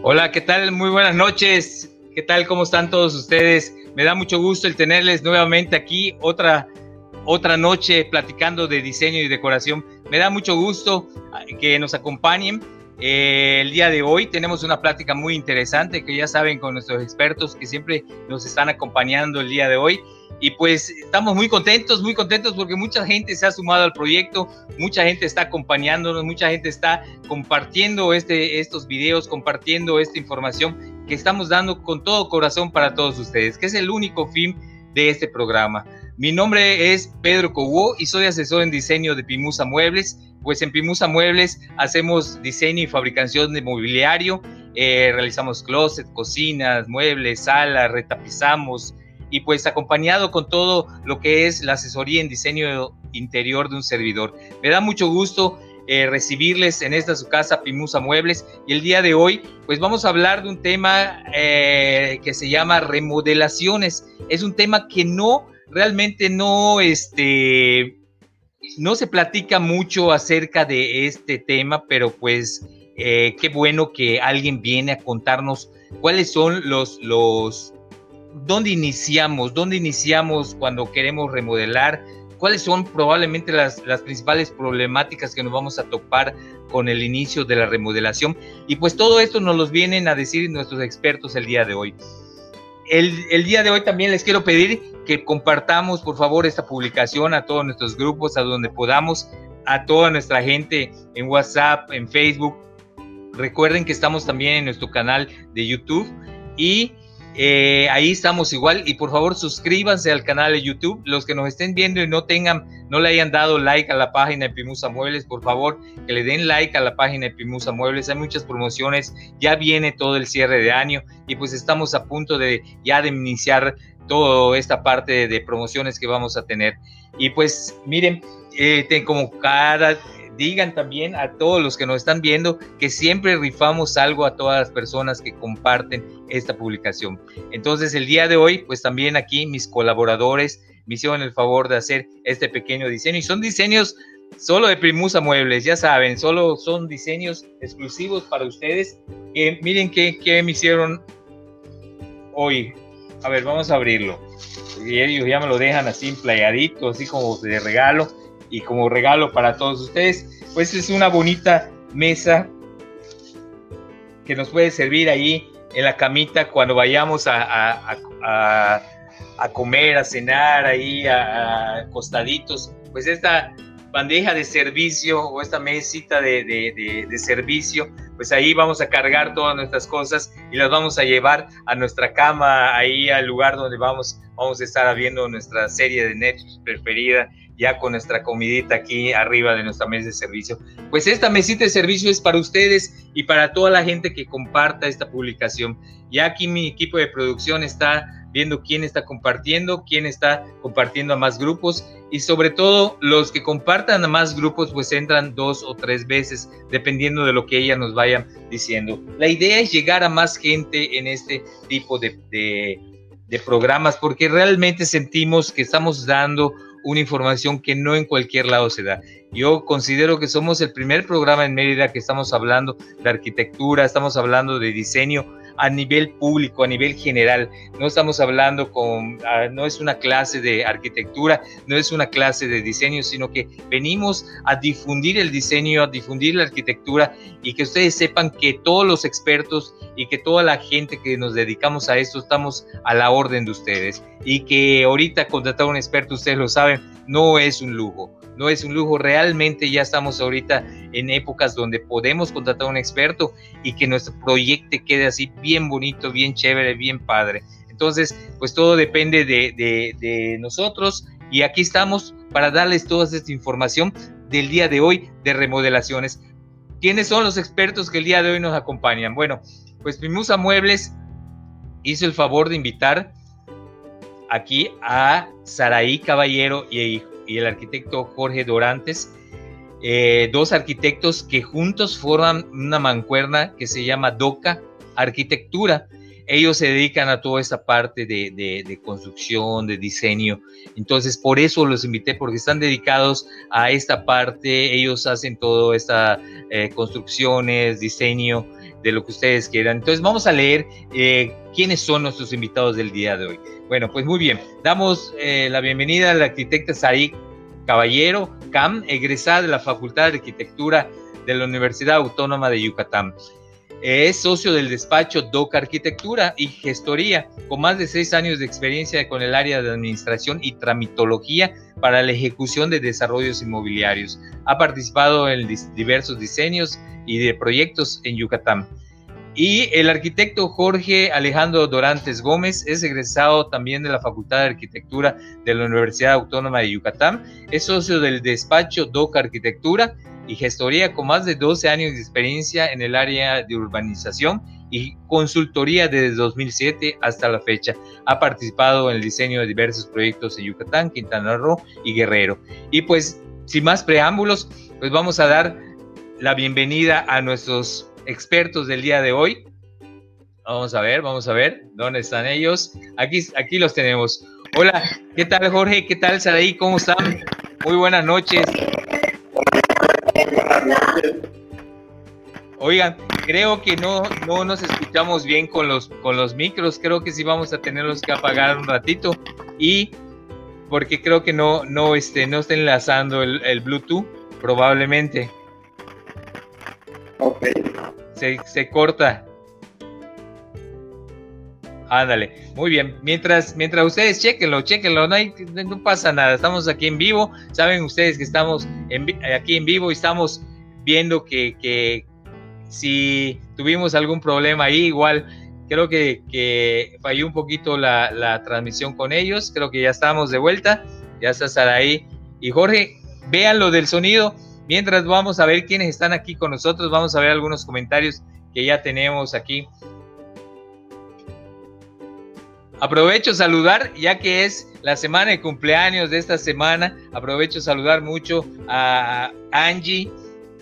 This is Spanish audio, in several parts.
Hola, ¿qué tal? Muy buenas noches. ¿Qué tal? ¿Cómo están todos ustedes? Me da mucho gusto el tenerles nuevamente aquí otra, otra noche platicando de diseño y decoración. Me da mucho gusto ah, que nos acompañen. Eh, el día de hoy tenemos una plática muy interesante que ya saben con nuestros expertos que siempre nos están acompañando el día de hoy. Y pues estamos muy contentos, muy contentos porque mucha gente se ha sumado al proyecto, mucha gente está acompañándonos, mucha gente está compartiendo este, estos videos, compartiendo esta información que estamos dando con todo corazón para todos ustedes, que es el único fin de este programa. Mi nombre es Pedro Cobó y soy asesor en diseño de Pimusa Muebles. Pues en Pimusa Muebles hacemos diseño y fabricación de mobiliario, eh, realizamos closet, cocinas, muebles, salas, retapizamos, y pues acompañado con todo lo que es la asesoría en diseño interior de un servidor. Me da mucho gusto eh, recibirles en esta su casa Pimusa Muebles y el día de hoy pues vamos a hablar de un tema eh, que se llama remodelaciones. Es un tema que no, realmente no, este, no se platica mucho acerca de este tema, pero pues eh, qué bueno que alguien viene a contarnos cuáles son los, los ¿dónde iniciamos? ¿Dónde iniciamos cuando queremos remodelar? ¿Cuáles son probablemente las, principales problemáticas que nos vamos a topar con el inicio de la remodelación? Y pues todo esto nos los vienen a decir nuestros expertos el día de hoy. El, el, día de hoy también les quiero pedir que compartamos por favor esta publicación a todos nuestros grupos, a donde podamos, a toda nuestra gente en WhatsApp, en Facebook. Recuerden que estamos también en nuestro canal de YouTube y eh, ahí estamos igual y por favor suscríbanse al canal de YouTube. Los que nos estén viendo y no tengan, no le hayan dado like a la página de Pimusa Muebles, por favor que le den like a la página de Pimusa Muebles. Hay muchas promociones, ya viene todo el cierre de año y pues estamos a punto de ya de iniciar toda esta parte de promociones que vamos a tener. Y pues miren, eh, como cada digan también a todos los que nos están viendo que siempre rifamos algo a todas las personas que comparten esta publicación. Entonces el día de hoy, pues también aquí mis colaboradores me hicieron el favor de hacer este pequeño diseño y son diseños solo de Primusa Muebles, ya saben, solo son diseños exclusivos para ustedes. Que miren qué, qué me hicieron hoy. A ver, vamos a abrirlo. Y ellos ya me lo dejan así empleadito, así como de regalo y como regalo para todos ustedes, pues es una bonita mesa que nos puede servir ahí en la camita cuando vayamos a, a, comer, a cenar, ahí a, acostaditos. Pues esta bandeja de servicio o esta mesita de, de, de, servicio, pues ahí vamos a cargar todas nuestras cosas y las vamos a llevar a nuestra cama, ahí al lugar donde vamos, vamos a estar viendo nuestra serie de Netflix preferida ya con nuestra comidita aquí arriba de nuestra mesa de servicio. Pues esta mesita de servicio es para ustedes y para toda la gente que comparta esta publicación. Ya aquí mi equipo de producción está viendo quién está compartiendo, quién está compartiendo a más grupos y sobre todo los que compartan a más grupos pues entran dos o tres veces dependiendo de lo que ella nos vayan diciendo. La idea es llegar a más gente en este tipo de, de, de programas porque realmente sentimos que estamos dando una información que no en cualquier lado se da. Yo considero que somos el primer programa en Mérida que estamos hablando de arquitectura, estamos hablando de diseño a nivel público, a nivel general. No estamos hablando con, ah, no es una clase de arquitectura, no es una clase de diseño, sino que venimos a difundir el diseño, a difundir la arquitectura y que ustedes sepan que todos los expertos y que toda la gente que nos dedicamos a esto estamos a la orden de ustedes y que ahorita contratar a un experto, ustedes lo saben, no es un lujo no es un lujo, realmente ya estamos ahorita en épocas donde podemos contratar a un experto y que nuestro proyecto quede así bien bonito, bien chévere, bien padre. Entonces, pues todo depende de, nosotros y aquí estamos para darles toda esta información del día de hoy de remodelaciones. ¿Quiénes son los expertos que el día de hoy nos acompañan? Bueno, pues Pimusa Muebles hizo el favor de invitar aquí a Saraí Caballero y y el arquitecto Jorge Dorantes, eh, dos arquitectos que juntos forman una mancuerna que se llama DOCA Arquitectura. Ellos se dedican a toda esta parte de, construcción, de diseño. Entonces, por eso los invité, porque están dedicados a esta parte. Ellos hacen todo esta eh, construcciones, diseño, de lo que ustedes quieran. Entonces vamos a leer eh, quiénes son nuestros invitados del día de hoy. Bueno, pues muy bien, damos eh, la bienvenida a la arquitecta Caballero Cam, egresada de la Facultad de Arquitectura de la Universidad Autónoma de Yucatán. Es socio del despacho DOC Arquitectura y Gestoría, con más de seis años de experiencia con el área de administración y tramitología para la ejecución de desarrollos inmobiliarios. Ha participado en diversos diseños y de proyectos en Yucatán. Y el arquitecto Jorge Alejandro Dorantes Gómez es egresado también de la Facultad de Arquitectura de la Universidad Autónoma de Yucatán. Es socio del despacho DOC Arquitectura y gestoría con más de 12 años de experiencia en el área de urbanización y consultoría desde 2007 hasta la fecha. Ha participado en el diseño de diversos proyectos en Yucatán, Quintana Roo y Guerrero. Y pues, sin más preámbulos, pues vamos a dar la bienvenida a nuestros expertos del día de hoy. Vamos a ver, vamos a ver, ¿dónde están ellos? Aquí, aquí los tenemos. Hola, ¿qué tal Jorge? ¿Qué tal Saraí? ¿Cómo están? Muy buenas noches. Oigan, creo que no, no nos escuchamos bien con los, con los micros. Creo que sí vamos a tenerlos que apagar un ratito. Y porque creo que no, no, este, no está enlazando el, Bluetooth, probablemente. Ok. Se, se corta. Ándale, muy bien. Mientras, mientras ustedes chequenlo, chequenlo, no, hay, no pasa nada. Estamos aquí en vivo. Saben ustedes que estamos aquí en vivo y estamos viendo que, si tuvimos algún problema ahí, igual creo que, falló un poquito la, transmisión con ellos. Creo que ya estamos de vuelta. Ya está ahí. Y Jorge, vean lo del sonido. Mientras vamos a ver quiénes están aquí con nosotros, vamos a ver algunos comentarios que ya tenemos aquí Aprovecho saludar, ya que es la semana de cumpleaños de esta semana, aprovecho saludar mucho a Angie,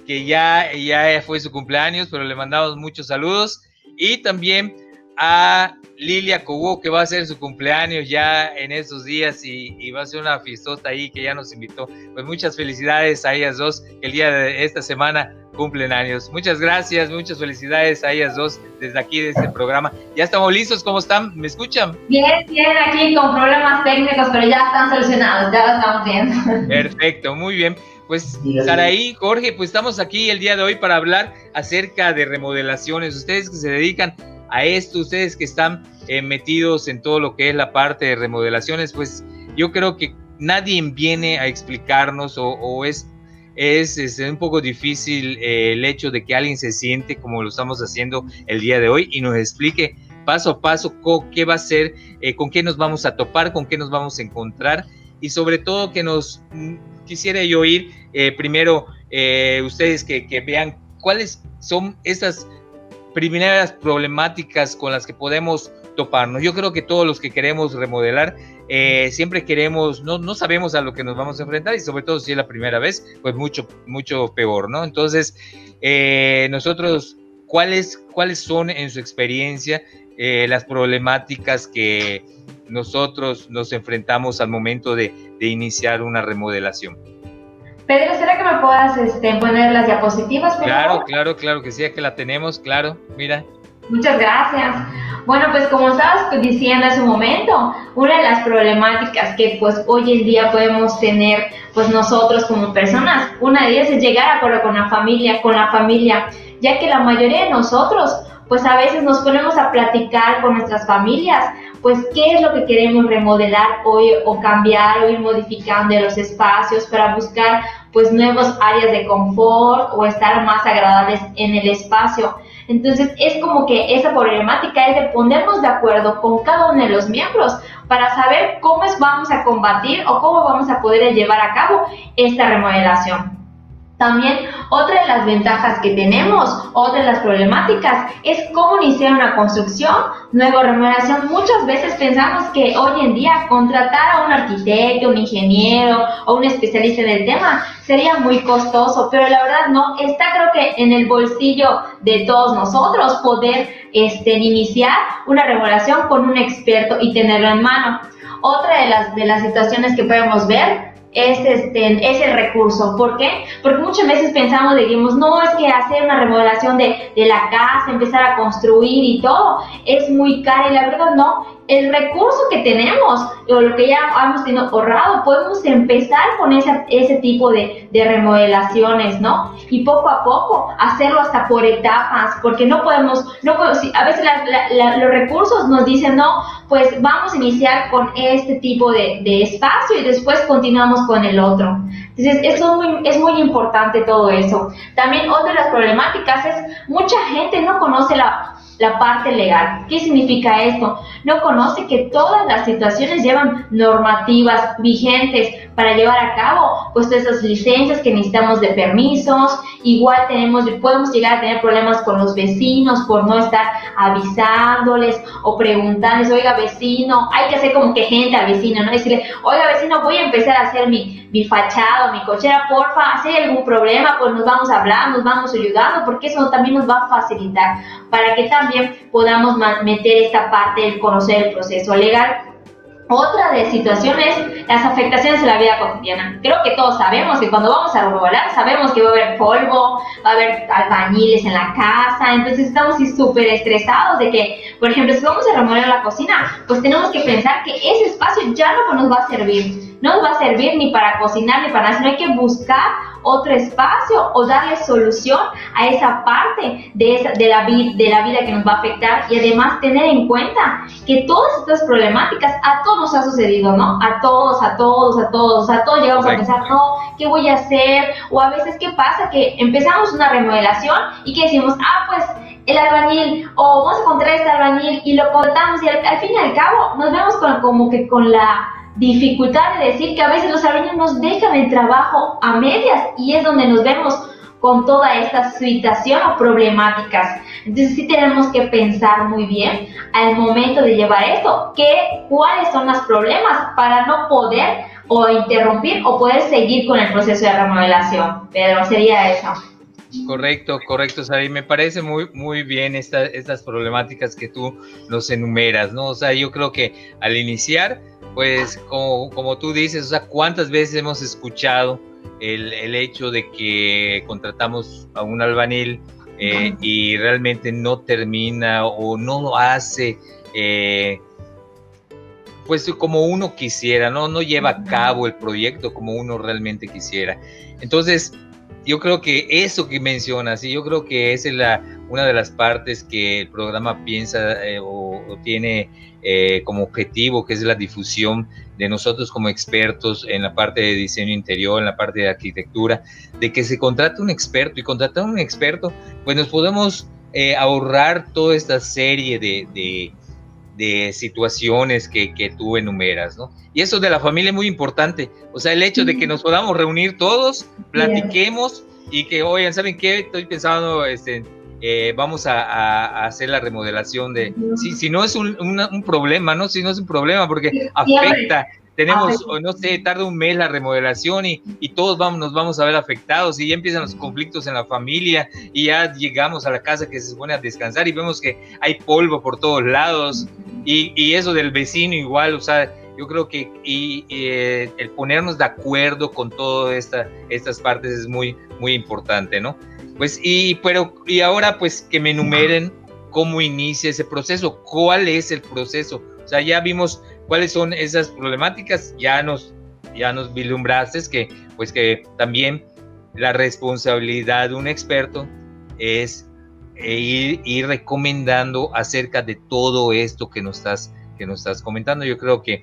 que ya, ya fue su cumpleaños, pero le mandamos muchos saludos. Y también a Lilia Cobo, que va a ser su cumpleaños ya en estos días y, va a ser una fiestota ahí que ya nos invitó. Pues muchas felicidades a ellas dos, el día de esta semana cumplen años. Muchas gracias, muchas felicidades a ellas dos desde aquí, de este programa. Ya estamos listos, ¿cómo están? ¿Me escuchan? Bien, bien, aquí con problemas técnicos, pero ya están solucionados, ya lo estamos viendo. Perfecto, muy bien. Pues Saraí, Jorge, pues estamos aquí el día de hoy para hablar acerca de remodelaciones. Ustedes que se dedican a esto, ustedes que están eh, metidos en todo lo que es la parte de remodelaciones, pues yo creo que nadie viene a explicarnos o es es, un poco difícil eh, el hecho de que alguien se siente como lo estamos haciendo el día de hoy y nos explique paso a paso qué va a ser, eh, con qué nos vamos a topar, con qué nos vamos a encontrar y sobre todo que nos mm, quisiera yo oír eh, primero ustedes que, que vean cuáles son estas primeras problemáticas con las que podemos toparnos. Yo creo que todos los que queremos remodelar eh, siempre queremos, no, no sabemos a lo que nos vamos a enfrentar y sobre todo si es la primera vez, pues mucho, mucho peor, ¿no? Entonces, eh, nosotros, ¿cuáles, ¿cuáles son en su experiencia eh, las problemáticas que nosotros nos enfrentamos al momento de, de, iniciar una remodelación? Pedro, ¿será que me puedas este, poner las diapositivas? Claro, claro, claro que sí, que la tenemos, claro, mira. Muchas gracias. Bueno, pues como estabas diciendo hace un momento, una de las problemáticas que pues hoy en día podemos tener pues nosotros como personas, una de ellas es llegar a acuerdo con la familia, con la familia, ya que la mayoría de nosotros pues a veces nos ponemos a platicar con nuestras familias, pues qué es lo que queremos remodelar hoy o cambiar o ir modificando los espacios para buscar pues nuevos áreas de confort o estar más agradables en el espacio. Entonces es como que esa problemática es de ponernos de acuerdo con cada uno de los miembros para saber cómo vamos a combatir o cómo vamos a poder llevar a cabo esta remodelación. También otra de las ventajas que tenemos, otra de las problemáticas, es cómo iniciar una construcción, nueva remodelación. Muchas veces pensamos que hoy en día contratar a un arquitecto, un ingeniero o un especialista en el tema sería muy costoso, pero la verdad no, está creo que en el bolsillo de todos nosotros poder este, iniciar una remodelación con un experto y tenerlo en mano. Otra de las, de las situaciones que podemos ver es, este, es el recurso. ¿Por qué? Porque muchas veces pensamos, digamos, no, es que hacer una remodelación de, de la casa, empezar a construir y todo, es muy caro y la verdad no, el recurso que tenemos o lo que ya hemos tenido ahorrado, podemos empezar con ese, ese tipo de, de, remodelaciones, ¿no? Y poco a poco hacerlo hasta por etapas, porque no podemos, no a veces los recursos nos dicen, no, pues vamos a iniciar con este tipo de, de espacio y después continuamos con el otro. Entonces, eso es muy, es muy importante todo eso. También otra de las problemáticas es, mucha gente no conoce la la parte legal. ¿Qué significa esto? No conoce que todas las situaciones llevan normativas vigentes para llevar a cabo pues esas licencias que necesitamos de permisos. Igual tenemos, podemos llegar a tener problemas con los vecinos por no estar avisándoles o preguntándoles, oiga vecino, hay que hacer como que gente al vecino, ¿no? Decirle, oiga vecino, voy a empezar a hacer mi, mi fachado, mi cochera, porfa, si hay algún problema, pues nos vamos a hablar, nos vamos ayudando, porque eso también nos va a facilitar para que también podamos meter esta parte del conocer el proceso legal. Otra de situaciones, las afectaciones de la vida cotidiana. Creo que todos sabemos que cuando vamos a remodelar, sabemos que va a haber polvo, va a haber albañiles en la casa, entonces estamos súper estresados de que, por ejemplo, si vamos a remodelar la cocina, pues tenemos que pensar que ese espacio ya no nos va a servir no nos va a servir ni para cocinar ni para nada, sino hay que buscar otro espacio o darle solución a esa parte de, esa, de, la, de la vida que nos va a afectar y además tener en cuenta que todas estas problemáticas a todos nos ha sucedido, ¿no? A todos, a todos, a todos, a todos llegamos a pensar, no, ¿qué voy a hacer? O a veces, ¿qué pasa? Que empezamos una remodelación y que decimos, ah, pues el albañil o vamos a encontrar este albañil y lo contamos y al, fin y al cabo nos vemos con, como que con la dificultad de decir que a veces los alumnos nos dejan el trabajo a medias y es donde nos vemos con toda esta situación o problemáticas. Entonces sí tenemos que pensar muy bien al momento de llevar esto, que, cuáles son los problemas para no poder o interrumpir o poder seguir con el proceso de remodelación. Pedro, sería eso. Correcto, correcto, Sabi. Me parece muy, muy bien estas problemáticas que tú nos enumeras, ¿no? O sea, yo creo que al iniciar pues como, como tú dices, o sea, ¿cuántas veces hemos escuchado el, el hecho de que contratamos a un albanil eh, y realmente no termina o no lo hace eh, pues como uno quisiera, ¿no? No lleva a cabo el proyecto como uno realmente quisiera. Entonces, yo creo que eso que mencionas, y yo creo que esa es la, una de las partes que el programa piensa eh, o, o, tiene eh, como objetivo, que es la difusión de nosotros como expertos en la parte de diseño interior, en la parte de arquitectura, de que se contrate un experto y contratar un experto, pues nos podemos eh, ahorrar toda esta serie de, de, situaciones que, que, tú enumeras, ¿no? Y eso de la familia es muy importante, o sea, el hecho de que nos podamos reunir todos, platiquemos y que, oigan, ¿saben qué? Estoy pensando este, eh, vamos a, hacer la remodelación de... Si, si no es un, un, problema, ¿no? Si no es un problema porque afecta. Tenemos, no sé, tarda un mes la remodelación y, y, todos vamos, nos vamos a ver afectados y ya empiezan los conflictos en la familia y ya llegamos a la casa que se supone a descansar y vemos que hay polvo por todos lados y, y eso del vecino igual, o sea, yo creo que y, eh, el ponernos de acuerdo con todas esta, estas partes es muy, muy importante, ¿no? Pues y, pero, y ahora pues que me enumeren cómo inicia ese proceso, cuál es el proceso. O sea, ya vimos cuáles son esas problemáticas, ya nos, ya nos vislumbraste que pues que también la responsabilidad de un experto es eh, ir, ir, recomendando acerca de todo esto que nos estás que nos estás comentando. Yo creo que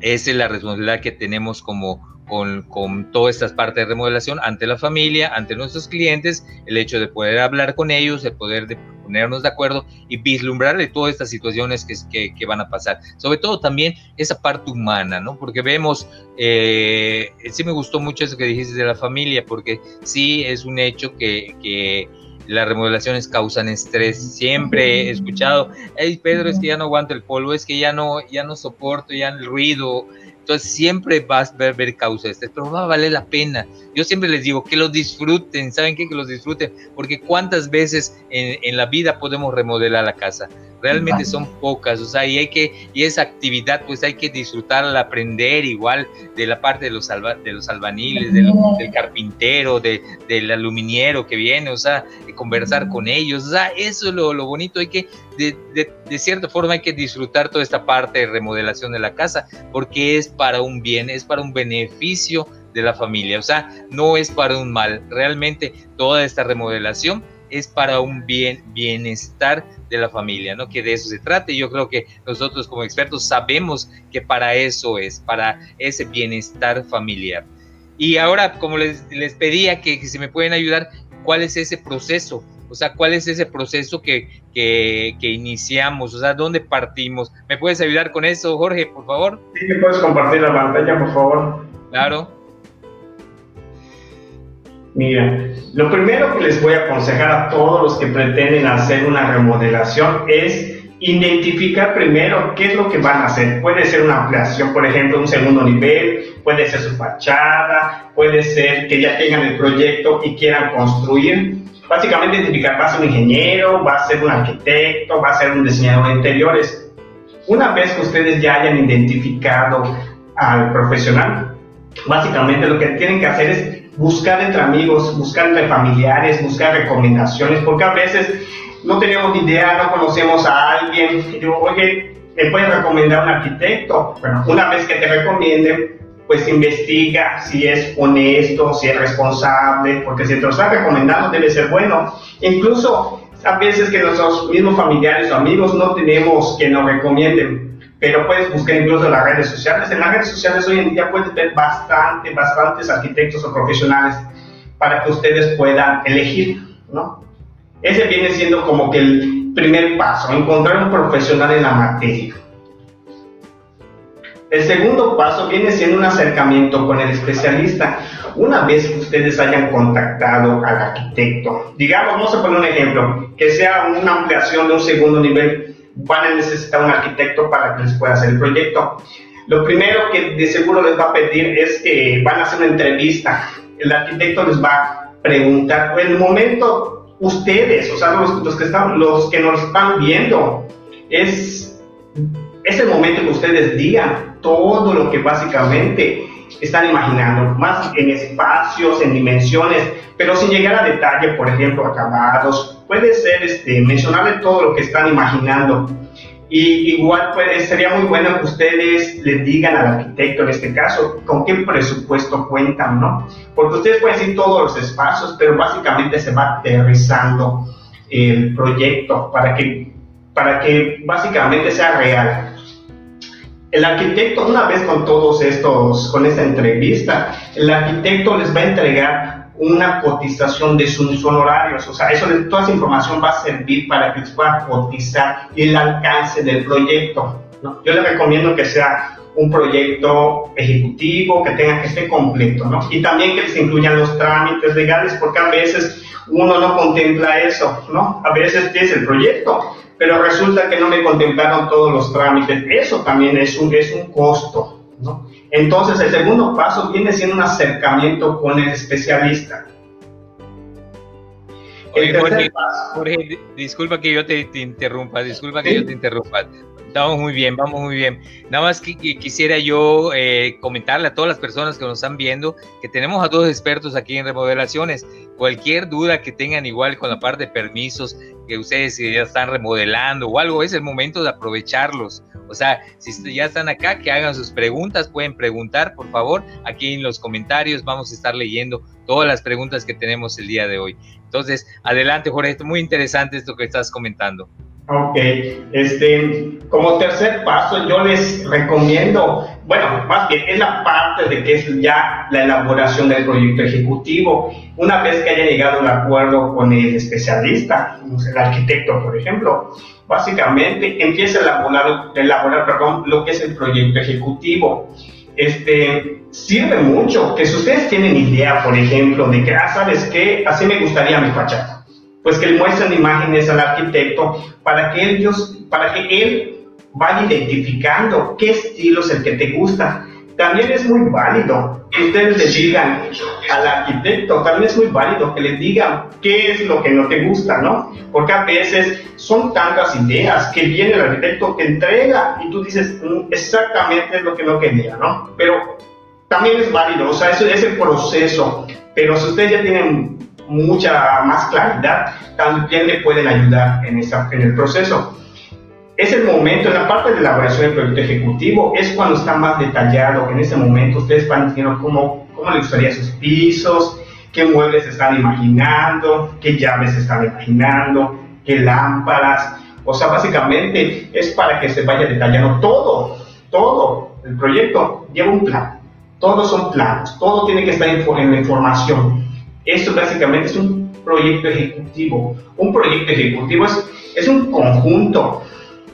esa es la responsabilidad que tenemos como, con, con, todas estas partes de remodelación ante la familia, ante nuestros clientes, el hecho de poder hablar con ellos, el poder de ponernos de acuerdo y vislumbrarle todas estas situaciones que, que, van a pasar. Sobre todo también esa parte humana, ¿no? Porque vemos, eh, sí me gustó mucho eso que dijiste de la familia, porque sí es un hecho que, que las remodelaciones causan estrés. Siempre he escuchado, hey Pedro, es que ya no aguanto el polvo, es que ya no, ya no soporto ya el ruido, entonces siempre vas a ver, ver causa este, pero va a valer la pena. Yo siempre les digo que lo disfruten, ¿saben qué? Que los disfruten, porque cuántas veces en, en la vida podemos remodelar la casa. realmente son pocas, o sea, y hay que, y esa actividad pues hay que disfrutarla, aprender igual de la parte de los, de los albaniles, del, carpintero, de, del aluminiero que viene, o sea, conversar con ellos, o sea, eso es lo, lo bonito, hay que, de, de, de, cierta forma hay que disfrutar toda esta parte de remodelación de la casa, porque es para un bien, es para un beneficio de la familia, o sea, no es para un mal, realmente toda esta remodelación es para un bien, bienestar de la familia, ¿no? Que de eso se trate. Yo creo que nosotros como expertos sabemos que para eso es, para ese bienestar familiar. Y ahora, como les, les pedía que, que, se me pueden ayudar, ¿cuál es ese proceso? O sea, ¿cuál es ese proceso que, que, que, iniciamos? O sea, ¿dónde partimos? ¿Me puedes ayudar con eso, Jorge, por favor? Sí, ¿me puedes compartir la pantalla, por favor? Claro. Mira, lo primero que les voy a aconsejar a todos los que pretenden hacer una remodelación es identificar primero qué es lo que van a hacer. Puede ser una ampliación, por ejemplo, un segundo nivel, puede ser su fachada, puede ser que ya tengan el proyecto y quieran construir. Básicamente identificar, va a ser un ingeniero, va a ser un arquitecto, va a ser un diseñador de interiores. Una vez que ustedes ya hayan identificado al profesional, básicamente lo que tienen que hacer es buscar entre amigos, buscar entre familiares, buscar recomendaciones, porque a veces no tenemos idea, no conocemos a alguien, y oye, ¿me puedes recomendar un arquitecto? Bueno, una vez que te recomienden, pues investiga si es honesto, si es responsable, porque si te lo están recomendando debe ser bueno. Incluso a veces que nuestros mismos familiares o amigos no tenemos que nos recomienden, pero puedes buscar incluso en las redes sociales. En las redes sociales hoy en día puedes ver bastante, bastantes arquitectos o profesionales para que ustedes puedan elegir, ¿no? Ese viene siendo como que el primer paso, encontrar un profesional en la materia. El segundo paso viene siendo un acercamiento con el especialista. Una vez que ustedes hayan contactado al arquitecto, digamos, vamos a poner un ejemplo, que sea una ampliación de un segundo nivel, van a necesitar un arquitecto para que les pueda hacer el proyecto. Lo primero que de seguro les va a pedir es que van a hacer una entrevista. El arquitecto les va a preguntar, en el momento ustedes, o sea, los, que, están, los que nos están viendo, es, es el momento que ustedes digan todo lo que básicamente están imaginando, más en espacios, en dimensiones, pero sin llegar a detalle, por ejemplo, acabados. Puede ser este, mencionarle todo lo que están imaginando. Y igual puede, sería muy bueno que ustedes le digan al arquitecto, en este caso, con qué presupuesto cuentan, ¿no? Porque ustedes pueden decir todos los espacios, pero básicamente se va aterrizando el proyecto para que, para que básicamente sea real. El arquitecto, una vez con todos estos, con esta entrevista, el arquitecto les va a entregar una cotización de sus honorarios, o sea, eso, toda esa información va a servir para que les puedan cotizar el alcance del proyecto. ¿no? Yo les recomiendo que sea un proyecto ejecutivo, que tenga que estar completo, ¿no? Y también que les incluyan los trámites legales, porque a veces uno no contempla eso, ¿no? A veces tienes el proyecto, pero resulta que no me contemplaron todos los trámites. Eso también es un, es un costo. Entonces, el segundo paso viene siendo un acercamiento con el especialista. El Jorge, Jorge, disculpa que yo te, te interrumpa, disculpa que ¿sí? yo te interrumpa. Estamos muy bien, vamos muy bien. Nada más que, que quisiera yo eh, comentarle a todas las personas que nos están viendo que tenemos a dos expertos aquí en remodelaciones. Cualquier duda que tengan igual con la parte de permisos, que ustedes ya están remodelando o algo, es el momento de aprovecharlos. O sea, si ya están acá, que hagan sus preguntas, pueden preguntar, por favor, aquí en los comentarios vamos a estar leyendo todas las preguntas que tenemos el día de hoy. Entonces, adelante, Jorge, esto muy interesante esto que estás comentando. Ok, este, como tercer paso yo les recomiendo, bueno, más bien es la parte de que es ya la elaboración del proyecto ejecutivo. Una vez que haya llegado un acuerdo con el especialista, el arquitecto, por ejemplo, básicamente empieza a elaborar, elaborar perdón, lo que es el proyecto ejecutivo. Este, sirve mucho que si ustedes tienen idea, por ejemplo, de que, ah, ¿sabes qué? Así me gustaría mi fachada pues que le muestren imágenes al arquitecto para que ellos, para que él vaya identificando qué estilo es el que te gusta. También es muy válido que ustedes le digan al arquitecto, también es muy válido que le digan qué es lo que no te gusta, ¿no? Porque a veces son tantas ideas que viene el arquitecto, te entrega y tú dices mm, exactamente es lo que no quería, ¿no? Pero también es válido, o sea, eso es el proceso, pero si ustedes ya tienen mucha más claridad, también le pueden ayudar en, esa, en el proceso es el momento, en la parte de elaboración del proyecto ejecutivo, es cuando está más detallado. En ese momento ustedes van diciendo cómo, cómo les gustaría sus pisos, qué muebles están imaginando, qué llaves están imaginando, qué lámparas. O sea, básicamente es para que se vaya detallando todo, todo. El proyecto lleva un plan. Todos son planos, todo tiene que estar en la información. Eso básicamente es un proyecto ejecutivo. Un proyecto ejecutivo es, es un conjunto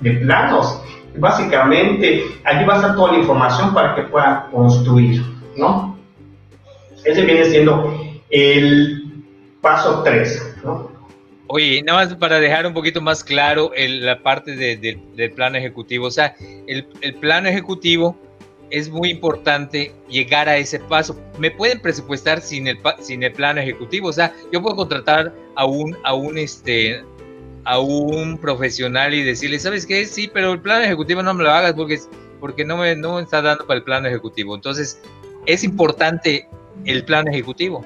de planos. Básicamente, allí va a estar toda la información para que pueda construir, ¿no? Ese viene siendo el paso 3, ¿no? Oye, nada más para dejar un poquito más claro la parte del plano ejecutivo. O sea, el, el plano ejecutivo es muy importante llegar a ese paso. Me pueden presupuestar sin el, sin el plano ejecutivo. O sea, yo puedo contratar a un, a un, este, a un profesional y decirle, ¿sabes qué? Sí, pero el plan ejecutivo no me lo hagas porque, porque no, me, no me está dando para el plan ejecutivo. Entonces, es importante el plan ejecutivo.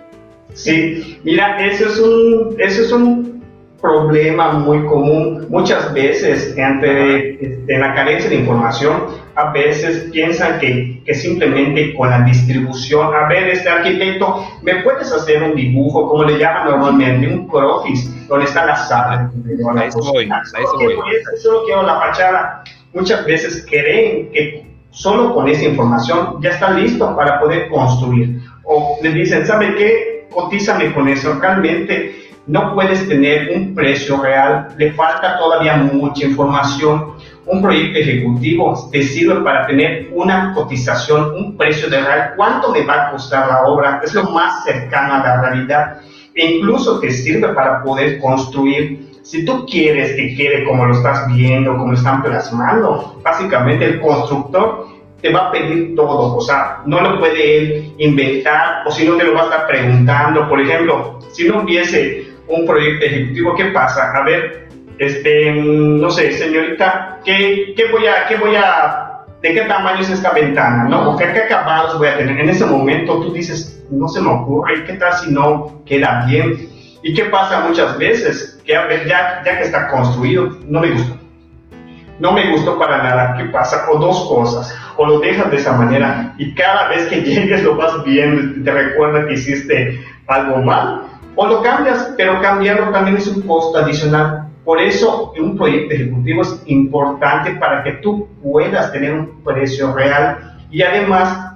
Sí, mira, eso es un, eso es un problema muy común. Muchas veces, ante este, la carencia de información, a veces piensan que, que, simplemente con la distribución, a ver, este arquitecto, ¿me puedes hacer un dibujo, como le llaman normalmente, un croquis, donde está la sala? A eso voy, a eso voy. Solo quiero la fachada. Muchas veces creen que solo con esa información ya está listo para poder construir. O le dicen, ¿sabe qué? Cotízame con eso. Realmente no puedes tener un precio real, le falta todavía mucha información. Un proyecto ejecutivo te sirve para tener una cotización, un precio de real, cuánto me va a costar la obra, es lo más cercano a la realidad. E incluso te sirve para poder construir. Si tú quieres que quede como lo estás viendo, como lo están plasmando, básicamente el constructor te va a pedir todo, o sea, no lo puede él inventar o si no te lo va a estar preguntando. Por ejemplo, si no hubiese un proyecto ejecutivo, ¿qué pasa? A ver, este, no sé, señorita, ¿qué, qué voy a, qué voy a, de qué tamaño es esta ventana, ¿no? ¿O qué, qué acabados voy a tener? En ese momento tú dices, no se me ocurre, ¿qué tal si no queda bien? ¿Y qué pasa muchas veces? Que ya, ya que está construido, no me gustó. No me gustó para nada. ¿Qué pasa? O dos cosas. O lo dejas de esa manera y cada vez que llegues lo vas viendo, te recuerda que hiciste algo mal o lo cambias, pero cambiarlo también es un costo adicional. Por eso un proyecto ejecutivo es importante para que tú puedas tener un precio real y además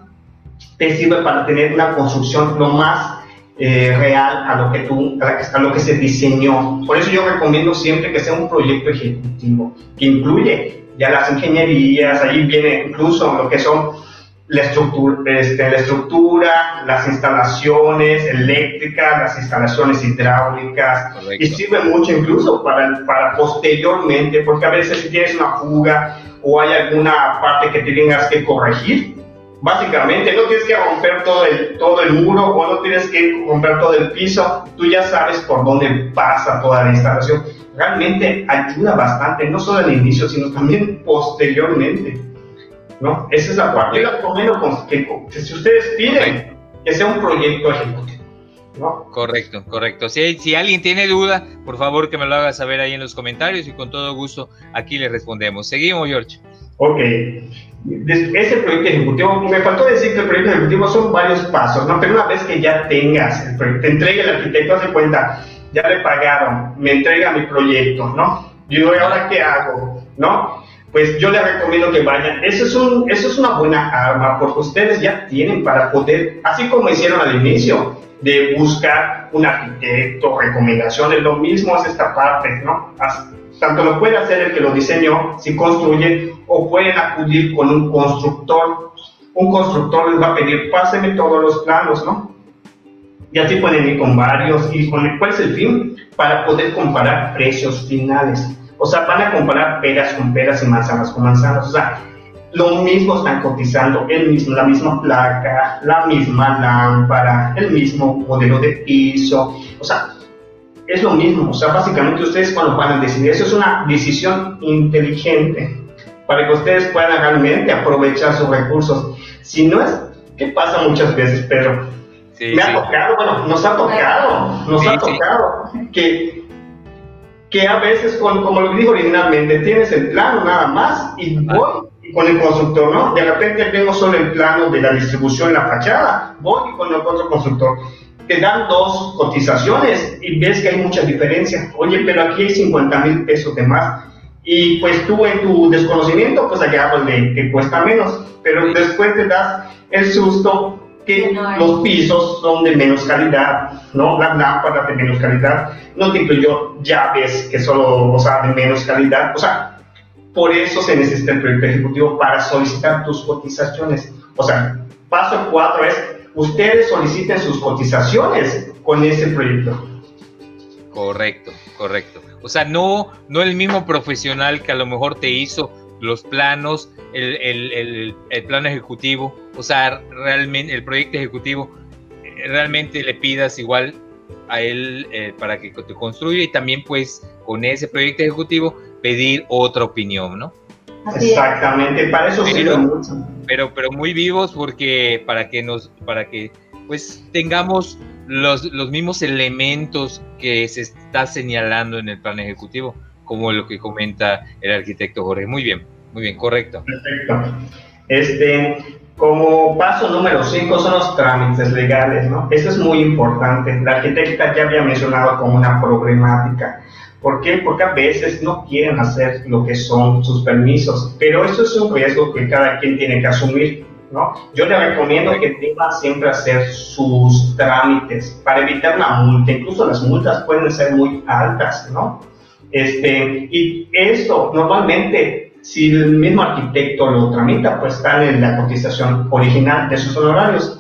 te sirve para tener una construcción lo más eh, real a lo que tú, a lo que se diseñó. Por eso yo recomiendo siempre que sea un proyecto ejecutivo que incluye ya las ingenierías, ahí viene incluso lo que son la estructura, este, la estructura, las instalaciones eléctricas, las instalaciones hidráulicas, y sirve mucho incluso para, para posteriormente, porque a veces si tienes una fuga o hay alguna parte que tengas que corregir, básicamente no tienes que romper todo el, todo el muro o no tienes que romper todo el piso, tú ya sabes por dónde pasa toda la instalación. Realmente ayuda bastante, no solo al inicio, sino también posteriormente. ¿no? Esa es la parte. Yo recomiendo que, si ustedes piden que sea un proyecto ejecutivo. ¿no? Correcto, correcto. Si, si alguien tiene duda, por favor que me lo haga saber ahí en los comentarios y con todo gusto aquí le respondemos. Seguimos, George. Ok. Ese proyecto ejecutivo, me faltó decir que el proyecto ejecutivo son varios pasos, ¿no? Pero una vez que ya tengas el proyecto, te entrega el arquitecto, hace cuenta, ya le pagaron, me entrega mi proyecto, ¿no? Y ¿ahora qué hago? ¿No? pues yo les recomiendo que vayan. Eso es, un, eso es una buena arma porque ustedes ya tienen para poder, así como hicieron al inicio, de buscar un arquitecto, recomendaciones, lo mismo es esta parte, ¿no? Tanto lo puede hacer el que lo diseñó, si construye, o pueden acudir con un constructor. Un constructor les va a pedir, páseme todos los planos, ¿no? Y así pueden ir con varios. ¿Y con cuál es el fin? Para poder comparar precios finales o sea, van a comparar peras con peras y manzanas con manzanas. O sea, lo mismo están cotizando, el mismo, la misma placa, la misma lámpara, el mismo modelo de piso, o sea, es lo mismo, o sea, básicamente ustedes cuando van a decidir, eso es una decisión inteligente para que ustedes puedan realmente aprovechar sus recursos. Si no es, ¿qué pasa muchas veces, Pedro? Me ha tocado, bueno, nos ha tocado, nos ha tocado que, que a veces, como lo dije originalmente, tienes el plano nada más y voy con el constructor, ¿no? De repente tengo solo el plano de la distribución la fachada, voy con el otro constructor. Te dan dos cotizaciones y ves que hay mucha diferencia. Oye, pero aquí hay 50 mil pesos de más. Y pues tú en tu desconocimiento, pues allá pues le, te cuesta menos. Pero después te das el susto que los pisos son de menos calidad, ¿no? La lámpara de menos calidad, no te incluyó llaves que solo, o sea, de menos calidad, o sea, por eso se necesita el proyecto ejecutivo para solicitar tus cotizaciones. O sea, paso cuatro es, ustedes soliciten sus cotizaciones con ese proyecto. Correcto, correcto. O sea, no, no el mismo profesional que a lo mejor te hizo los planos, el, el, el, plano ejecutivo, o sea, realmente el proyecto ejecutivo, eh, realmente le pidas igual a él eh, para que te construya y también pues con ese proyecto ejecutivo pedir otra opinión, ¿no? Exactamente, para eso pero, mucho. Pero, pero muy vivos porque para que nos, para que pues tengamos los, los mismos elementos que se está señalando en el plan ejecutivo, como lo que comenta el arquitecto Jorge. Muy bien, muy bien, correcto. Perfecto. Este, como paso número 5 son los trámites legales, ¿no? Eso es muy importante. La arquitecta ya había mencionado como una problemática. ¿Por qué? Porque a veces no quieren hacer lo que son sus permisos, pero eso es un riesgo que cada quien tiene que asumir. ¿no? Yo le recomiendo que tenga siempre hacer sus trámites para evitar una multa, incluso las multas pueden ser muy altas, ¿no? Este, y esto normalmente, si el mismo arquitecto lo tramita, pues está en la cotización original de sus honorarios,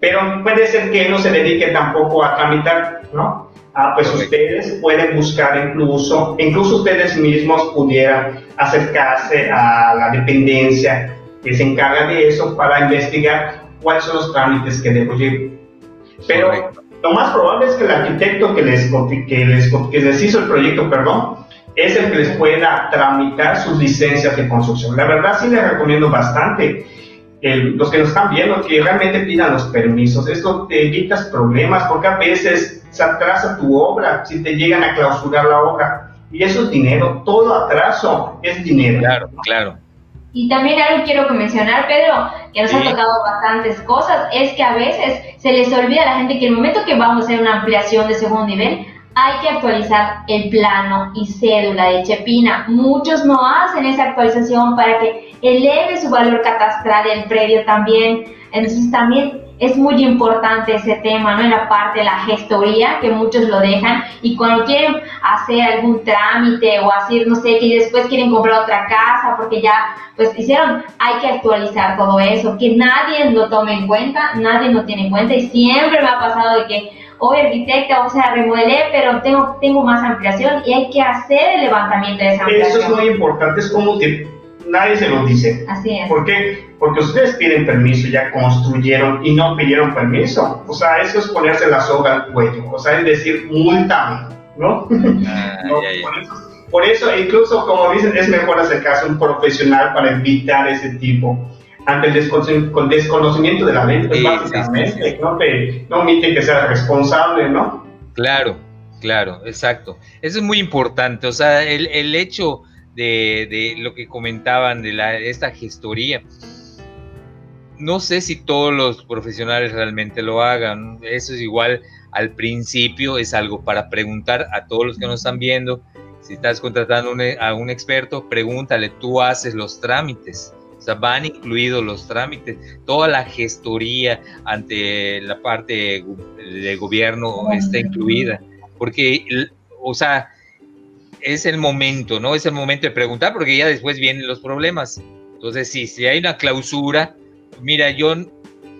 pero puede ser que no se dedique tampoco a tramitar, ¿no? Ah, pues ustedes pueden buscar incluso, incluso ustedes mismos pudieran acercarse a la dependencia que se encarga de eso para investigar cuáles son los trámites que debo llevar. Pero lo más probable es que el arquitecto que les, que les, que les hizo el proyecto, perdón, es el que les pueda tramitar sus licencias de construcción. La verdad sí les recomiendo bastante los que nos están viendo que realmente pidan los permisos. Esto te evitas problemas porque a veces se atrasa tu obra si te llegan a clausurar la obra. Y eso es dinero, todo atraso es dinero. Claro, claro. Y también algo quiero mencionar, Pedro, que nos ha tocado bastantes cosas, es que a veces se les olvida a la gente que el momento que vamos a hacer una ampliación de segundo nivel, hay que actualizar el plano y cédula de Chepina. Muchos no hacen esa actualización para que eleve su valor catastral del predio también. Entonces también es muy importante ese tema, ¿no? En la parte de la gestoría, que muchos lo dejan, y cuando quieren hacer algún trámite o hacer, no sé, que después quieren comprar otra casa porque ya, pues hicieron, hay que actualizar todo eso, que nadie lo tome en cuenta, nadie lo tiene en cuenta, y siempre me ha pasado de que, hoy arquitecta, o sea, remodelé, pero tengo, tengo más ampliación y hay que hacer el levantamiento de esa ampliación. Eso es muy importante, es como que nadie se lo dice. Así es. ¿Por qué? Porque ustedes piden permiso, ya construyeron y no pidieron permiso. O sea, eso es ponerse la soga al cuello. O sea, es decir, multa, ¿no? Ah, por, eso, incluso como dicen, es mejor hacer caso a un profesional para evitar ese tipo. Ante el desconocimiento de la ley, pues básicamente, no, te, no omiten que sea responsable, ¿no? Claro, claro, exacto. Eso es muy importante. O sea, el, el hecho de, lo que comentaban de la, esta gestoría. No sé si todos los profesionales realmente lo hagan. Eso es igual al principio, es algo para preguntar a todos los que nos están viendo. Si estás contratando a un experto, pregúntale, tú haces los trámites. O sea, van incluidos los trámites, toda la gestoría ante la parte de gobierno está incluida. Porque, o sea, es el momento, ¿no? Es el momento de preguntar porque ya después vienen los problemas. Entonces, sí, si hay una clausura, mira, yo,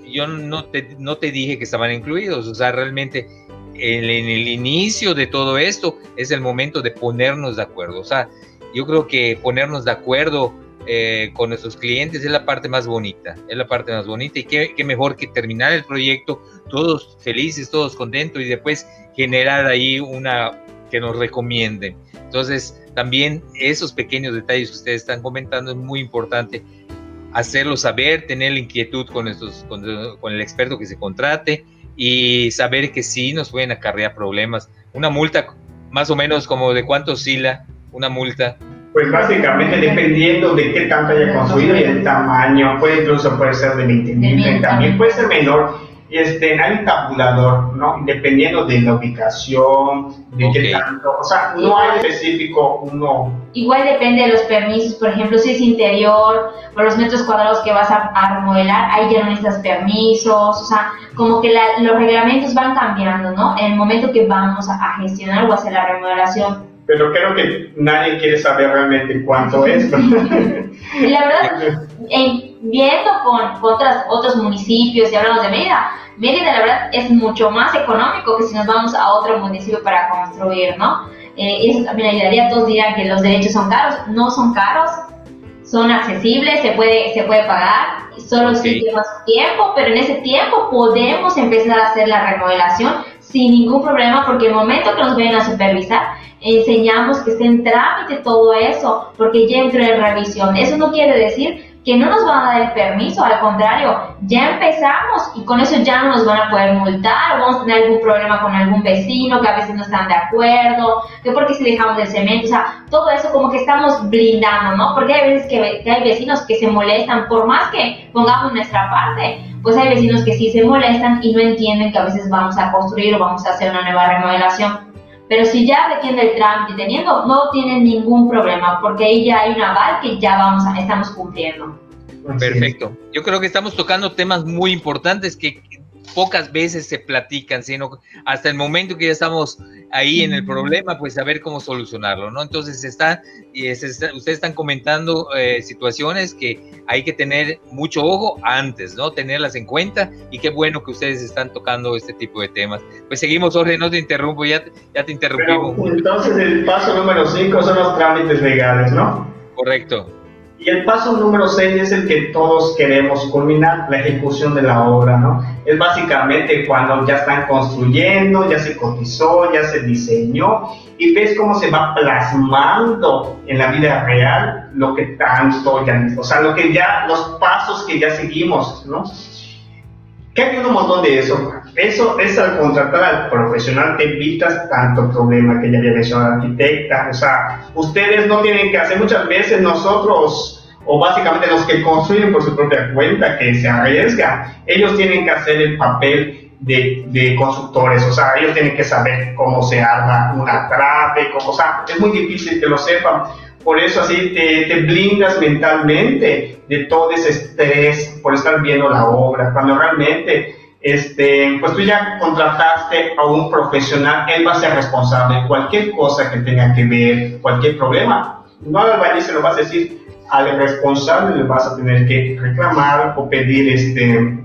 yo no, te, no te dije que estaban incluidos, o sea, realmente en, el inicio de todo esto es el momento de ponernos de acuerdo. O sea, yo creo que ponernos de acuerdo eh, con nuestros clientes es la parte más bonita, es la parte más bonita y qué, qué, mejor que terminar el proyecto todos felices, todos contentos y después generar ahí una que nos recomienden. Entonces, también esos pequeños detalles que ustedes están comentando es muy importante hacerlo saber, tener la inquietud con, estos, con, con el experto que se contrate y saber que sí nos pueden acarrear problemas. Una multa más o menos como de cuánto oscila una multa pues básicamente dependiendo de qué tanto haya construido y el tamaño, puede incluso puede ser de 20 mil, también puede ser menor. Este, hay un tabulador, ¿no? Dependiendo de la ubicación, de qué tanto, o sea, no hay específico uno. Igual depende de los permisos, por ejemplo, si es interior, o los metros cuadrados que vas a, remodelar, ahí ya no necesitas permisos, o sea, como que los reglamentos van cambiando, ¿no? En el momento que vamos a, a gestionar o hacer la remodelación pero creo que nadie quiere saber realmente cuánto es. la verdad, viendo con, otras, otros municipios y hablamos de Mérida, Mérida la verdad es mucho más económico que si nos vamos a otro municipio para construir, ¿no? Eh, eso también ayudaría, todos dirán que los derechos son caros, no son caros, son accesibles, se puede, se puede pagar, solo si lleva tiempo, pero en ese tiempo podemos empezar a hacer la remodelación sin ningún problema, porque el momento que nos vayan a supervisar, enseñamos que esté en trámite todo eso, porque ya entró en revisión. Eso no quiere decir que no nos van a dar el permiso, al contrario, ya empezamos y con eso ya no nos van a poder multar, vamos a tener algún problema con algún vecino que a veces no están de acuerdo, que porque si dejamos el cemento, o sea, todo eso como que estamos blindando, ¿no? Porque hay veces que, que hay vecinos que se molestan, por más que pongamos nuestra parte, pues hay vecinos que sí se molestan y no entienden que a veces vamos a construir o vamos a hacer una nueva remodelación. Pero si ya requiere el trámite teniendo, no tienen ningún problema, porque ahí ya hay un aval que ya vamos a, estamos cumpliendo. Perfecto. Yo creo que estamos tocando temas muy importantes que pocas veces se platican, sino hasta el momento que ya estamos ahí en el problema, pues saber cómo solucionarlo, ¿no? Entonces está, y ustedes están comentando eh, situaciones que hay que tener mucho ojo antes, ¿no? Tenerlas en cuenta y qué bueno que ustedes están tocando este tipo de temas. Pues seguimos, Jorge, no te interrumpo, ya, ya te interrumpimos. entonces el paso número 5 son los trámites legales, ¿no? Correcto. Y el paso número 6 es el que todos queremos culminar, la ejecución de la obra, ¿no? Es básicamente cuando ya están construyendo, ya se cotizó, ya se diseñó y ves cómo se va plasmando en la vida real lo que tanto ya, o sea, lo que ya, los pasos que ya seguimos, ¿no? ¿Qué hay un montón de eso? Eso es al contratar al profesional te evitas tanto problema que ya había mencionado la arquitecta. O sea, ustedes no tienen que hacer muchas veces nosotros, o básicamente los que construyen por su propia cuenta, que se arriesgan, ellos tienen que hacer el papel de, de, constructores, o sea, ellos tienen que saber cómo se arma una cómo, o sea, es muy difícil que lo sepan. Por eso así te, te, blindas mentalmente de todo ese estrés por estar viendo la obra, cuando realmente este, pues tú ya contrataste a un profesional, él va a ser responsable de cualquier cosa que tenga que ver, cualquier problema. No al albañil se lo vas a decir, al responsable le vas a tener que reclamar o pedir, este,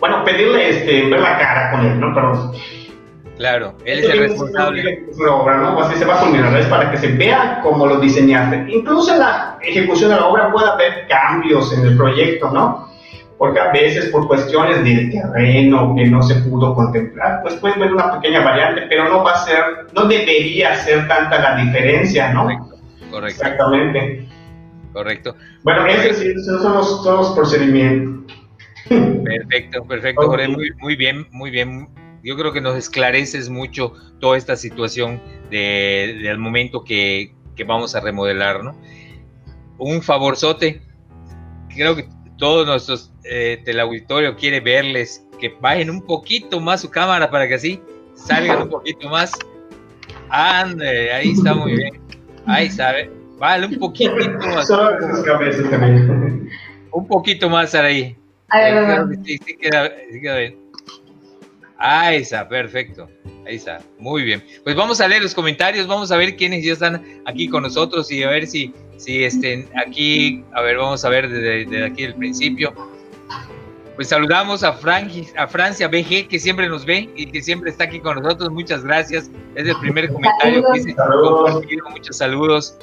bueno, pedirle, este, ver la cara con él, ¿no? Pero, Claro, él es el responsable. La obra, ¿no? Así se va a culminar, es para que se vea cómo lo diseñaste. Incluso en la ejecución de la obra puede haber cambios en el proyecto, ¿no? porque a veces por cuestiones del terreno que no se pudo contemplar, pues puede haber una pequeña variante, pero no va a ser, no debería ser tanta la diferencia, ¿no? Correcto. Exactamente. Correcto. Bueno, esos son los, todos los procedimientos. Perfecto, perfecto, Jorge, muy, muy bien, muy bien. Yo creo que nos esclareces mucho toda esta situación de, del momento que, que vamos a remodelar, ¿no? Un favorzote, creo que todos nuestros eh, teleauditorio quiere verles, que bajen un poquito más su cámara para que así salgan un poquito más. Ande, ahí está muy bien. Ahí sabe. Vale, un poquito más. Un poquito más ahí. Sí, sí queda, sí queda bien. Ahí está, perfecto. Ahí está, muy bien. Pues vamos a leer los comentarios, vamos a ver quiénes ya están aquí con nosotros y a ver si, si estén aquí, a ver, vamos a ver desde, aquí el principio. Pues saludamos a, a Francia BG, que siempre nos ve y que siempre está aquí con nosotros. Muchas gracias. Es el primer comentario que dice Muchos saludos.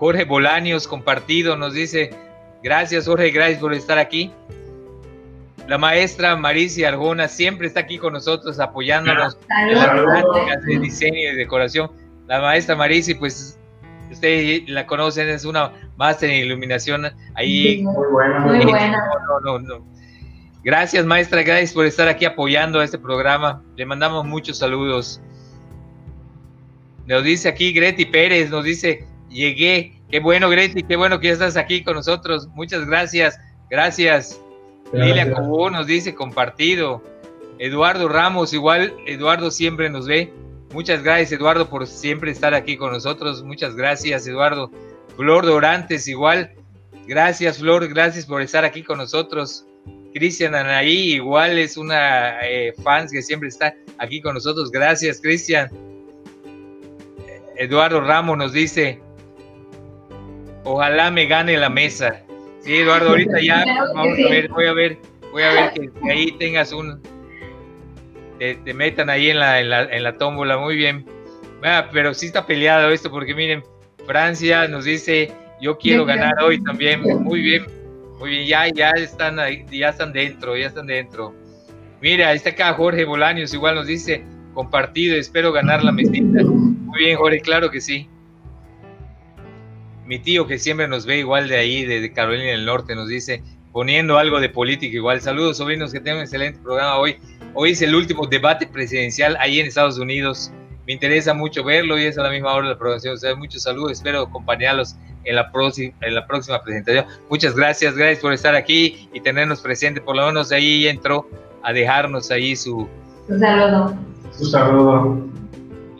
Jorge Bolaños, compartido, nos dice, gracias Jorge, gracias por estar aquí. La maestra Maricia Argona siempre está aquí con nosotros apoyándonos en las prácticas de diseño y decoración. La maestra Marici, pues ustedes la conocen, es una máster en iluminación ahí. Muy buena, muy buena. Gracias, maestra, gracias por estar aquí apoyando a este programa. Le mandamos muchos saludos. Nos dice aquí Greti Pérez, nos dice, llegué. Qué bueno, Greti, qué bueno que ya estás aquí con nosotros. Muchas gracias. Gracias. Lilia Cobó nos dice compartido. Eduardo Ramos, igual, Eduardo siempre nos ve. Muchas gracias, Eduardo, por siempre estar aquí con nosotros. Muchas gracias, Eduardo. Flor Dorantes, igual. Gracias, Flor, gracias por estar aquí con nosotros. Cristian Anaí, igual es una eh, fans que siempre está aquí con nosotros. Gracias, Cristian. Eduardo Ramos nos dice, ojalá me gane la mesa. Sí, Eduardo, ahorita ya vamos a ver, voy a ver, voy a ver que ahí tengas un, te, metan ahí en la, en la, tómbola, muy bien. Ah, pero sí está peleado esto, porque miren, Francia nos dice, yo quiero ganar hoy también, muy bien, muy bien, ya, ya están ahí, ya están dentro, ya están dentro. Mira, está acá Jorge Bolaños, igual nos dice, compartido, espero ganar la mesita. Muy bien, Jorge, claro que sí. Mi tío que siempre nos ve igual de ahí, de Carolina del Norte, nos dice, poniendo algo de política igual. Saludos, sobrinos, que tengan un excelente programa hoy. Hoy es el último debate presidencial ahí en Estados Unidos. Me interesa mucho verlo y es a la misma hora de la programación. O sea, muchos saludos. Espero acompañarlos en la, próxima, en la próxima presentación. Muchas gracias. Gracias por estar aquí y tenernos presente. Por lo menos ahí entró a dejarnos ahí su, su saludo. Su saludo.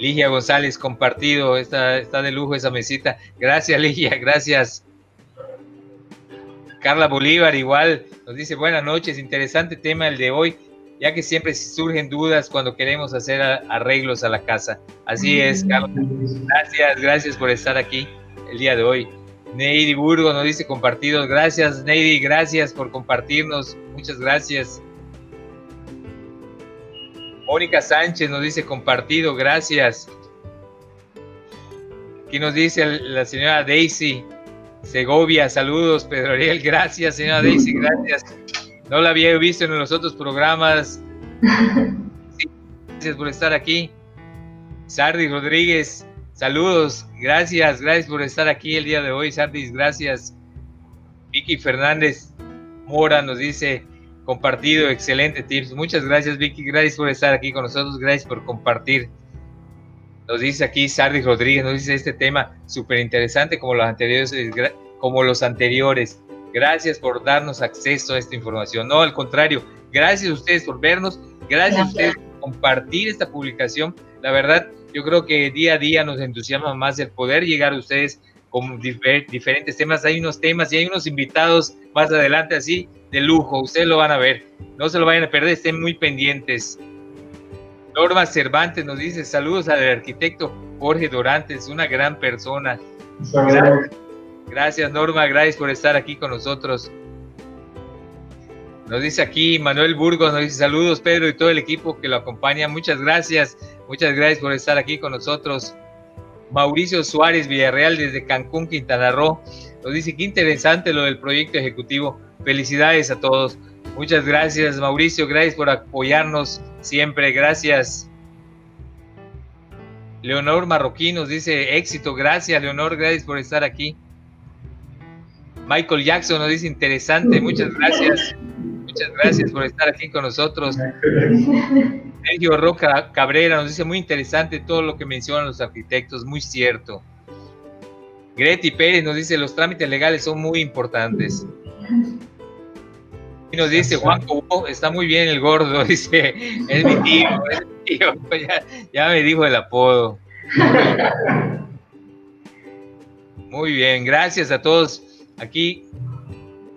Ligia González, compartido. Está, está de lujo esa mesita. Gracias, Ligia. Gracias. Carla Bolívar, igual, nos dice buenas noches. Interesante tema el de hoy ya que siempre surgen dudas cuando queremos hacer arreglos a la casa. Así es, Carlos. Gracias, gracias por estar aquí el día de hoy. Neidy Burgo nos dice compartidos. Gracias, Neidy, gracias por compartirnos. Muchas gracias. Mónica Sánchez nos dice compartido, gracias. Aquí nos dice la señora Daisy Segovia, saludos, Pedro Ariel, gracias, señora Daisy, gracias. No la había visto en los otros programas. gracias por estar aquí. Sardis Rodríguez, saludos. Gracias, gracias por estar aquí el día de hoy, Sardis, gracias. Vicky Fernández Mora nos dice, compartido, excelente tips. Muchas gracias, Vicky. Gracias por estar aquí con nosotros. Gracias por compartir. Nos dice aquí Sardis Rodríguez, nos dice este tema súper interesante como los anteriores, como los anteriores. Gracias por darnos acceso a esta información. No, al contrario, gracias a ustedes por vernos, gracias, a ustedes por compartir esta publicación. La verdad, yo creo que día a día nos entusiasma más el poder llegar a ustedes con diferentes temas. Hay unos temas y hay unos invitados más adelante así de lujo. Ustedes lo van a ver. No se lo vayan a perder, estén muy pendientes. Norma Cervantes nos dice saludos al arquitecto Jorge Dorantes, una gran persona. Gracias. Gracias Norma, gracias por estar aquí con nosotros. Nos dice aquí Manuel Burgos, nos dice saludos Pedro y todo el equipo que lo acompaña. Muchas gracias, muchas gracias por estar aquí con nosotros. Mauricio Suárez Villarreal desde Cancún, Quintana Roo. Nos dice qué interesante lo del proyecto ejecutivo. Felicidades a todos. Muchas gracias Mauricio, gracias por apoyarnos siempre. Gracias. Leonor Marroquín nos dice éxito. Gracias Leonor, gracias por estar aquí. Michael Jackson nos dice interesante, muchas gracias. Muchas gracias por estar aquí con nosotros. Sergio Roca Cabrera nos dice muy interesante todo lo que mencionan los arquitectos, muy cierto. Greti Pérez nos dice los trámites legales son muy importantes. Y nos dice Juan Cobo, está muy bien el gordo, dice, es mi tío, es mi tío, ya, ya me dijo el apodo. Muy bien, gracias a todos Aquí,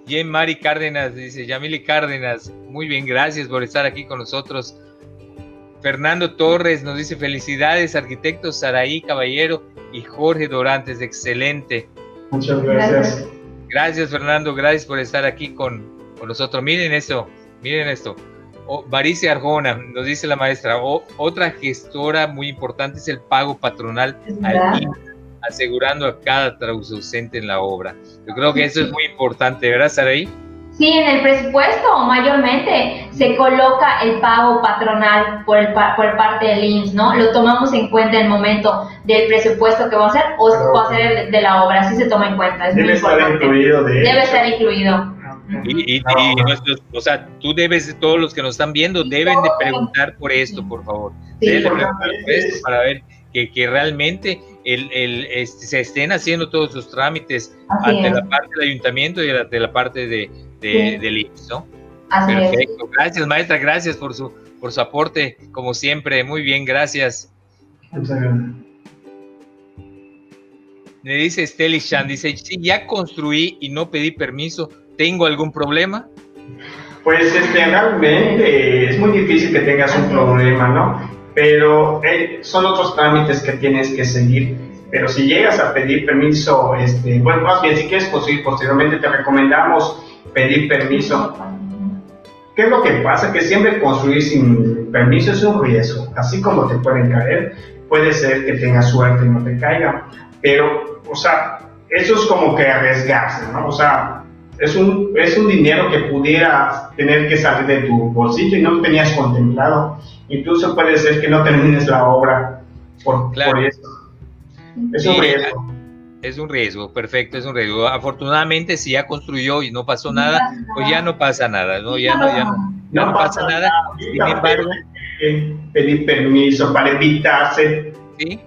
Jen Mari Cárdenas dice, Yamili Cárdenas, muy bien, gracias por estar aquí con nosotros. Fernando Torres nos dice, felicidades, arquitectos Saraí Caballero y Jorge Dorantes, excelente. Muchas gracias. Gracias, Fernando, gracias por estar aquí con, nosotros. Miren esto, miren esto. Oh, Arjona, nos dice la maestra, otra gestora muy importante es el pago patronal al asegurando a cada traducente en la obra. Yo creo que eso es muy importante, ¿verdad, Saraí? Sí, en el presupuesto mayormente se coloca el pago patronal por, el, por parte del IMSS, ¿no? Lo tomamos en cuenta en el momento del presupuesto que va a hacer o va a ser de la obra, así se toma en cuenta. debe estar incluido. De debe estar incluido. Y, y, nuestros, o sea, tú debes, todos los que nos están viendo, deben de preguntar por esto, por favor. Sí, para ver que, que realmente el, el, este, se estén haciendo todos sus trámites ante la parte del ayuntamiento y de la parte de, de, del IMSS, ¿no? Perfecto. Gracias, maestra, gracias por su, por su aporte, como siempre. Muy bien, gracias. Me dice Steli Chan, dice, si ya construí y no pedí permiso, ¿tengo algún problema? Pues este, realmente es muy difícil que tengas un problema, ¿no? Pero eh, son otros trámites que tienes que seguir. Pero si llegas a pedir permiso, este, bueno, más bien si quieres construir posteriormente, te recomendamos pedir permiso. ¿Qué es lo que pasa? Que siempre construir sin permiso es un riesgo. Así como te pueden caer, puede ser que tengas suerte y no te caiga. Pero, o sea, eso es como que arriesgarse, ¿no? O sea, es un, es un dinero que pudiera tener que salir de tu bolsillo y no lo tenías contemplado. Incluso puede ser que no termines la obra por, por eso. Es un riesgo es un riesgo, perfecto, es un riesgo. Afortunadamente, si ya construyó y no pasó nada, pues ya no pasa nada, ¿no? Ya no, ya no, pasa, nada. Sin embargo, pedir permiso para evitarse. Sí,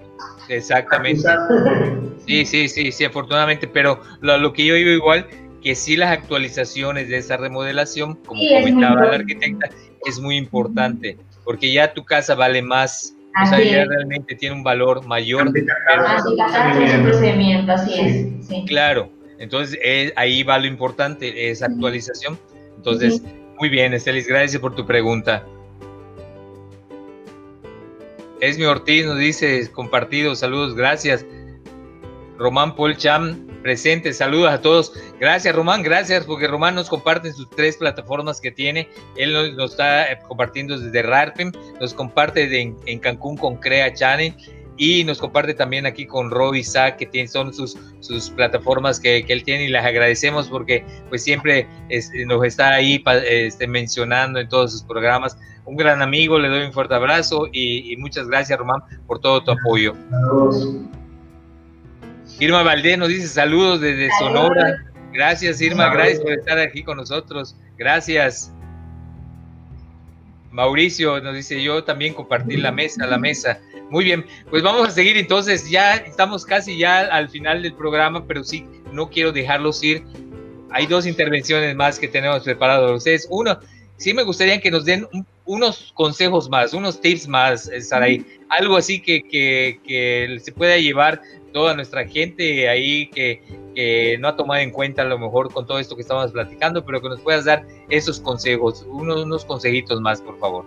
exactamente. Sí, sí, sí, sí, afortunadamente, pero lo, que yo digo igual, que sí las actualizaciones de esa remodelación, como comentaba la arquitecta, es muy importante, porque ya tu casa vale más o sea, ya realmente tiene un valor mayor. procedimiento, así es. Sí. Claro, entonces eh, ahí va lo importante, esa actualización. Entonces, muy bien, Estelis, gracias por tu pregunta. Esmi Ortiz nos dice, compartido, saludos, gracias. Román Paul Presente. Saludos a todos. Gracias, Román. Gracias, porque Román nos comparte sus tres plataformas que tiene. Él nos, está eh, compartiendo desde Rarpem, nos comparte en, Cancún con Crea Channel y nos comparte también aquí con Rob Isaac, que tiene, son sus, sus plataformas que, él tiene y las agradecemos porque pues siempre nos está ahí este, mencionando en todos sus programas. Un gran amigo, le doy un fuerte abrazo y, muchas gracias, Román, por todo tu apoyo. Irma Valdés nos dice saludos desde Sonora. Gracias, Irma, gracias por estar aquí con nosotros. Gracias. Mauricio nos dice yo también compartir la mesa, la mesa. Muy bien, pues vamos a seguir entonces, ya estamos casi ya al final del programa, pero sí, no quiero dejarlos ir. Hay dos intervenciones más que tenemos preparados ustedes. Uno, sí me gustaría que nos den unos consejos más, unos tips más, eh, Saray, algo así que, que, que se pueda llevar toda nuestra gente ahí que, no ha tomado en cuenta a lo mejor con todo esto que estamos platicando, pero que nos puedas dar esos consejos, unos, unos consejitos más, por favor.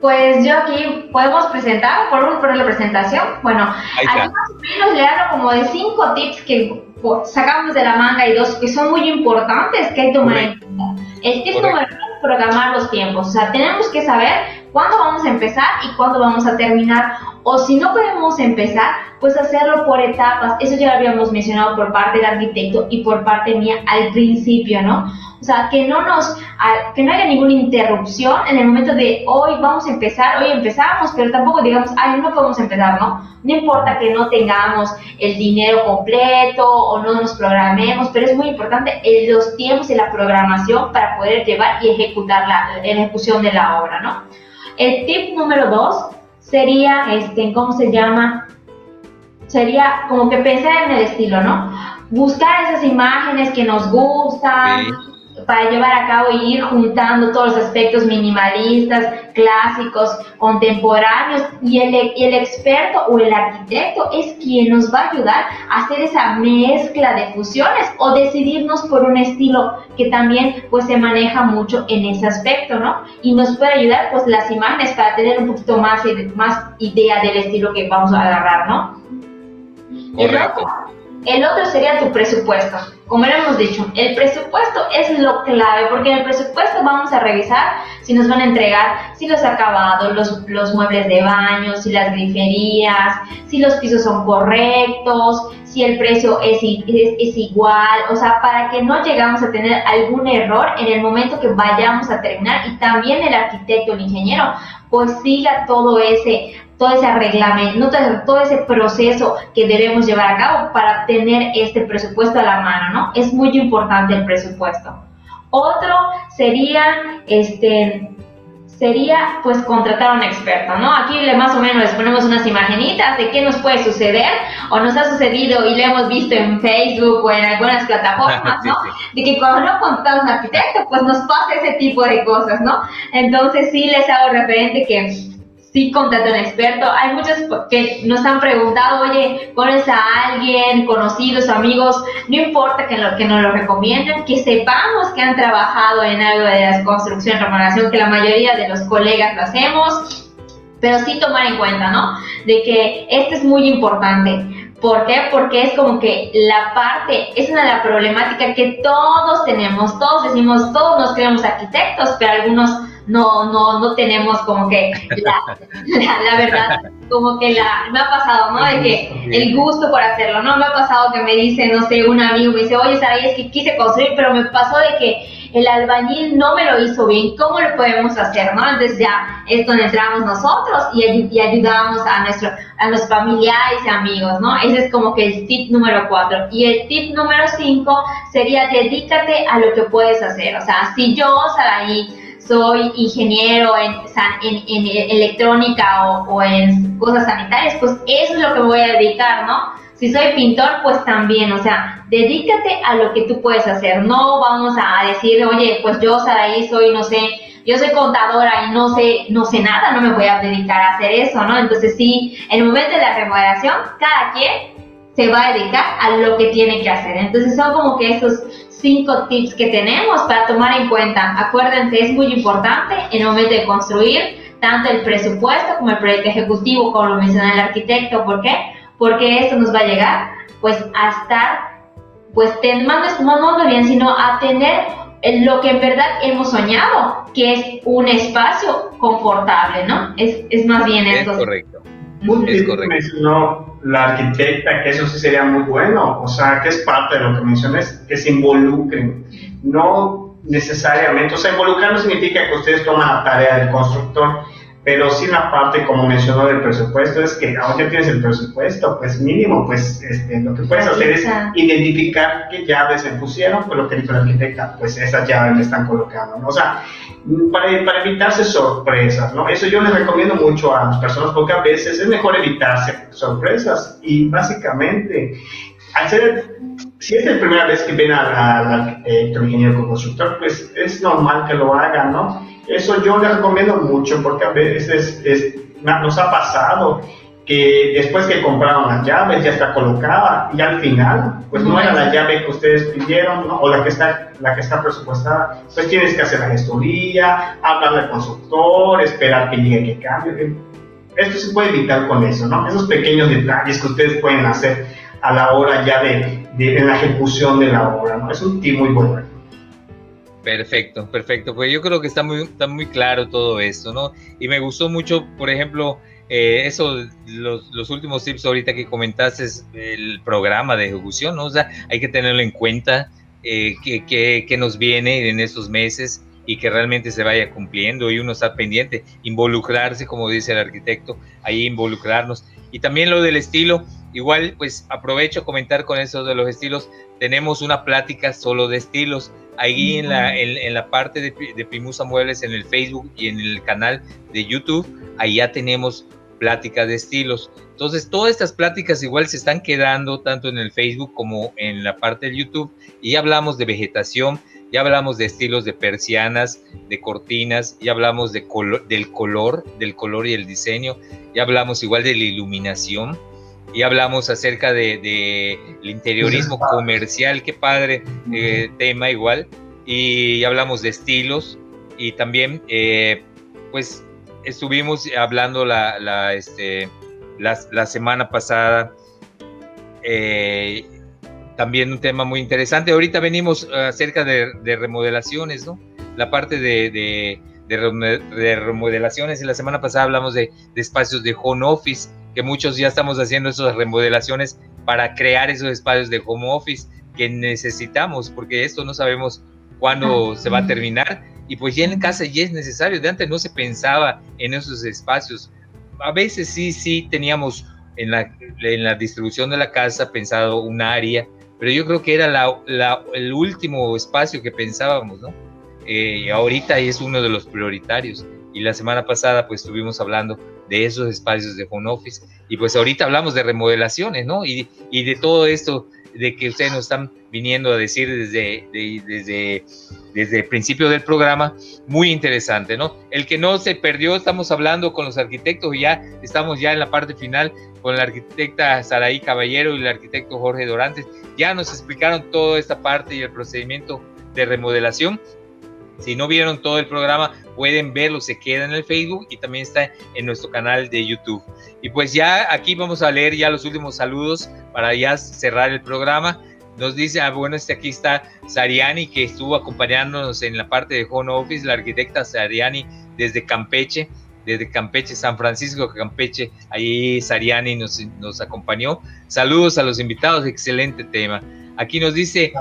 Pues yo aquí podemos presentar, podemos poner la presentación. Bueno, aquí más o menos le hablo como de cinco tips que sacamos de la manga y dos que son muy importantes que hay que tomar en cuenta. El tip número uno programar los tiempos. O sea, tenemos que saber cuándo vamos a empezar y cuándo vamos a terminar. O si no podemos empezar, pues hacerlo por etapas. Eso ya lo habíamos mencionado por parte del arquitecto y por parte mía al principio, ¿no? O sea, que no nos, que no haya ninguna interrupción en el momento de hoy vamos a empezar, hoy empezamos, pero tampoco digamos, ay, no podemos empezar, ¿no? No importa que no tengamos el dinero completo o no nos programemos, pero es muy importante los tiempos y la programación para poder llevar y ejecutar la, la ejecución de la obra, ¿no? El tip número dos sería, este, ¿cómo se llama? Sería como que pensar en el estilo, ¿no? Buscar esas imágenes que nos gustan, para llevar a cabo y ir juntando todos los aspectos minimalistas, clásicos, contemporáneos y el, el, experto o el arquitecto es quien nos va a ayudar a hacer esa mezcla de fusiones o decidirnos por un estilo que también pues se maneja mucho en ese aspecto, ¿no? Y nos puede ayudar pues las imágenes para tener un poquito más, más idea del estilo que vamos a agarrar, ¿no? Correcto. El otro sería tu presupuesto. Como hemos dicho, el presupuesto es lo clave, porque en el presupuesto vamos a revisar si nos van a entregar, si los acabados, los, los muebles de baño, si las griferías, si los pisos son correctos, si el precio es, es, igual, o sea, para que no llegamos a tener algún error en el momento que vayamos a terminar y también el arquitecto, el ingeniero, pues siga todo ese todo ese reglamento, todo ese proceso que debemos llevar a cabo para tener este presupuesto a la mano, ¿no? Es muy importante el presupuesto. Otro sería, este, sería pues contratar a un experto, ¿no? Aquí le más o menos les ponemos unas imaginitas de qué nos puede suceder o nos ha sucedido y lo hemos visto en Facebook o en algunas plataformas, ¿no? De que cuando no contratamos a un arquitecto, pues nos pasa ese tipo de cosas, ¿no? Entonces sí les hago referente que sí contrata un experto. Hay muchos que nos han preguntado, oye, ¿conoces a alguien, conocidos, amigos? No importa que, lo, que nos lo recomienden, que sepamos que han trabajado en algo de la construcción, remodelación, que la mayoría de los colegas lo hacemos, pero sí tomar en cuenta, ¿no? De que esto es muy importante. ¿Por qué? Porque es como que la parte, es una de las problemáticas que todos tenemos, todos decimos, todos nos creemos arquitectos, pero algunos no, no, no tenemos como que la, la, verdad, como que la, me ha pasado, ¿no? De que el gusto por hacerlo, ¿no? Me ha pasado que me dice, no sé, un amigo me dice, oye, Saray, es que quise construir, pero me pasó de que el albañil no me lo hizo bien, ¿cómo lo podemos hacer, no? Entonces ya es donde entramos nosotros y, y ayudamos a, nuestro, a los familiares y amigos, ¿no? Ese es como que el tip número cuatro. Y el tip número cinco sería dedícate a lo que puedes hacer. O sea, si yo, Saray, soy ingeniero en, en, electrónica o, en cosas sanitarias, pues eso es lo que me voy a dedicar, ¿no? Si soy pintor, pues también, o sea, dedícate a lo que tú puedes hacer. No vamos a decir, oye, pues yo, Saraí, soy, no sé, yo soy contadora y no sé, no sé nada, no me voy a dedicar a hacer eso, ¿no? Entonces sí, en el momento de la remodelación, cada quien se va a dedicar a lo que tiene que hacer. Entonces son como que esos cinco tips que tenemos para tomar en cuenta. Acuérdense, es muy importante en el momento de construir tanto el presupuesto como el proyecto ejecutivo, como lo menciona el arquitecto. ¿Por qué? Porque esto nos va a llegar pues a estar, pues no, no bien, sino a tener lo que en verdad hemos soñado, que es un espacio confortable, ¿no? Es, es más bien esto. Es correcto. Muy es correcto. mencionó la arquitecta, que eso sí sería muy bueno, o sea, que es parte de lo que mencioné, que se involucren, no necesariamente, o sea, involucrar no significa que ustedes toman la tarea del constructor, pero sí la parte, como mencionó, del presupuesto, es que aunque tienes el presupuesto, pues mínimo, pues este, lo que puedes hacer es identificar qué llaves se pusieron, pues lo que dijo la arquitecta, pues esas llaves le están colocando, ¿no? O sea, para, para, evitarse sorpresas, ¿no? Eso yo les recomiendo mucho a las personas porque a veces es mejor evitarse sorpresas y básicamente hacer, si es la primera vez que ven al arquitecto, ingeniero constructor, pues es normal que lo hagan, ¿no? Eso yo les recomiendo mucho porque a veces nos ha pasado que después que compraron las llaves ya está colocada y al final pues no era la llave que ustedes pidieron ¿no? o la que está la que está presupuestada. Pues tienes que hacer la gestoría hablarle al constructor esperar que llegue que cambie esto se puede evitar con eso no esos pequeños detalles que ustedes pueden hacer a la hora ya de, de la ejecución de la obra no es un tip muy bueno Perfecto, perfecto. Pues yo creo que está muy, está muy claro todo esto, ¿no? Y me gustó mucho, por ejemplo, eh, eso, los, últimos tips ahorita que comentaste, es el programa de ejecución, ¿no? O sea, hay que tenerlo en cuenta, eh, que, que, nos viene en estos meses y que realmente se vaya cumpliendo y uno está pendiente, involucrarse, como dice el arquitecto, ahí involucrarnos. Y también lo del estilo, igual pues aprovecho a comentar con eso de los estilos, tenemos una plática solo de estilos, ahí en la, en, la parte de, de, Primusa Muebles, en el Facebook y en el canal de YouTube, ahí ya tenemos pláticas de estilos. Entonces, todas estas pláticas igual se están quedando tanto en el Facebook como en la parte de YouTube. Y ya hablamos de vegetación, ya hablamos de estilos de persianas, de cortinas, ya hablamos de del color, del color y el diseño, ya hablamos igual de la iluminación, y hablamos acerca de, el interiorismo comercial, qué padre eh, tema igual, y hablamos de estilos y también eh, pues estuvimos hablando la, la, este, la, semana pasada eh, también un tema muy interesante. Ahorita venimos acerca de, remodelaciones, ¿no? La parte de, remodelaciones y la semana pasada hablamos de, espacios de home office, que muchos ya estamos haciendo esas remodelaciones para crear esos espacios de home office que necesitamos, porque esto no sabemos cuándo se va a terminar y pues ya en casa ya es necesario. De antes no se pensaba en esos espacios. A veces sí, sí teníamos en la, en la distribución de la casa pensado un área pero yo creo que era la, el último espacio que pensábamos, ¿no? Eh, y ahorita es uno de los prioritarios. Y la semana pasada pues estuvimos hablando de esos espacios de home office y pues ahorita hablamos de remodelaciones, ¿no? Y, y de todo esto de que ustedes nos están viniendo a decir desde, desde, desde el principio del programa, muy interesante, ¿no? El que no se perdió, estamos hablando con los arquitectos, ya estamos ya en la parte final con la arquitecta Saraí Caballero y el arquitecto Jorge Dorantes, ya nos explicaron toda esta parte y el procedimiento de remodelación. Si no vieron todo el programa, pueden verlo, se queda en el Facebook y también está en nuestro canal de YouTube. Y pues ya aquí vamos a leer ya los últimos saludos para ya cerrar el programa. Nos dice, ah, bueno, este aquí está Sariani, que estuvo acompañándonos en la parte de Home Office, la arquitecta Sariani desde Campeche desde Campeche, San Francisco, Campeche, ahí Sariani nos, nos acompañó. Saludos a los invitados, excelente tema. Aquí nos dice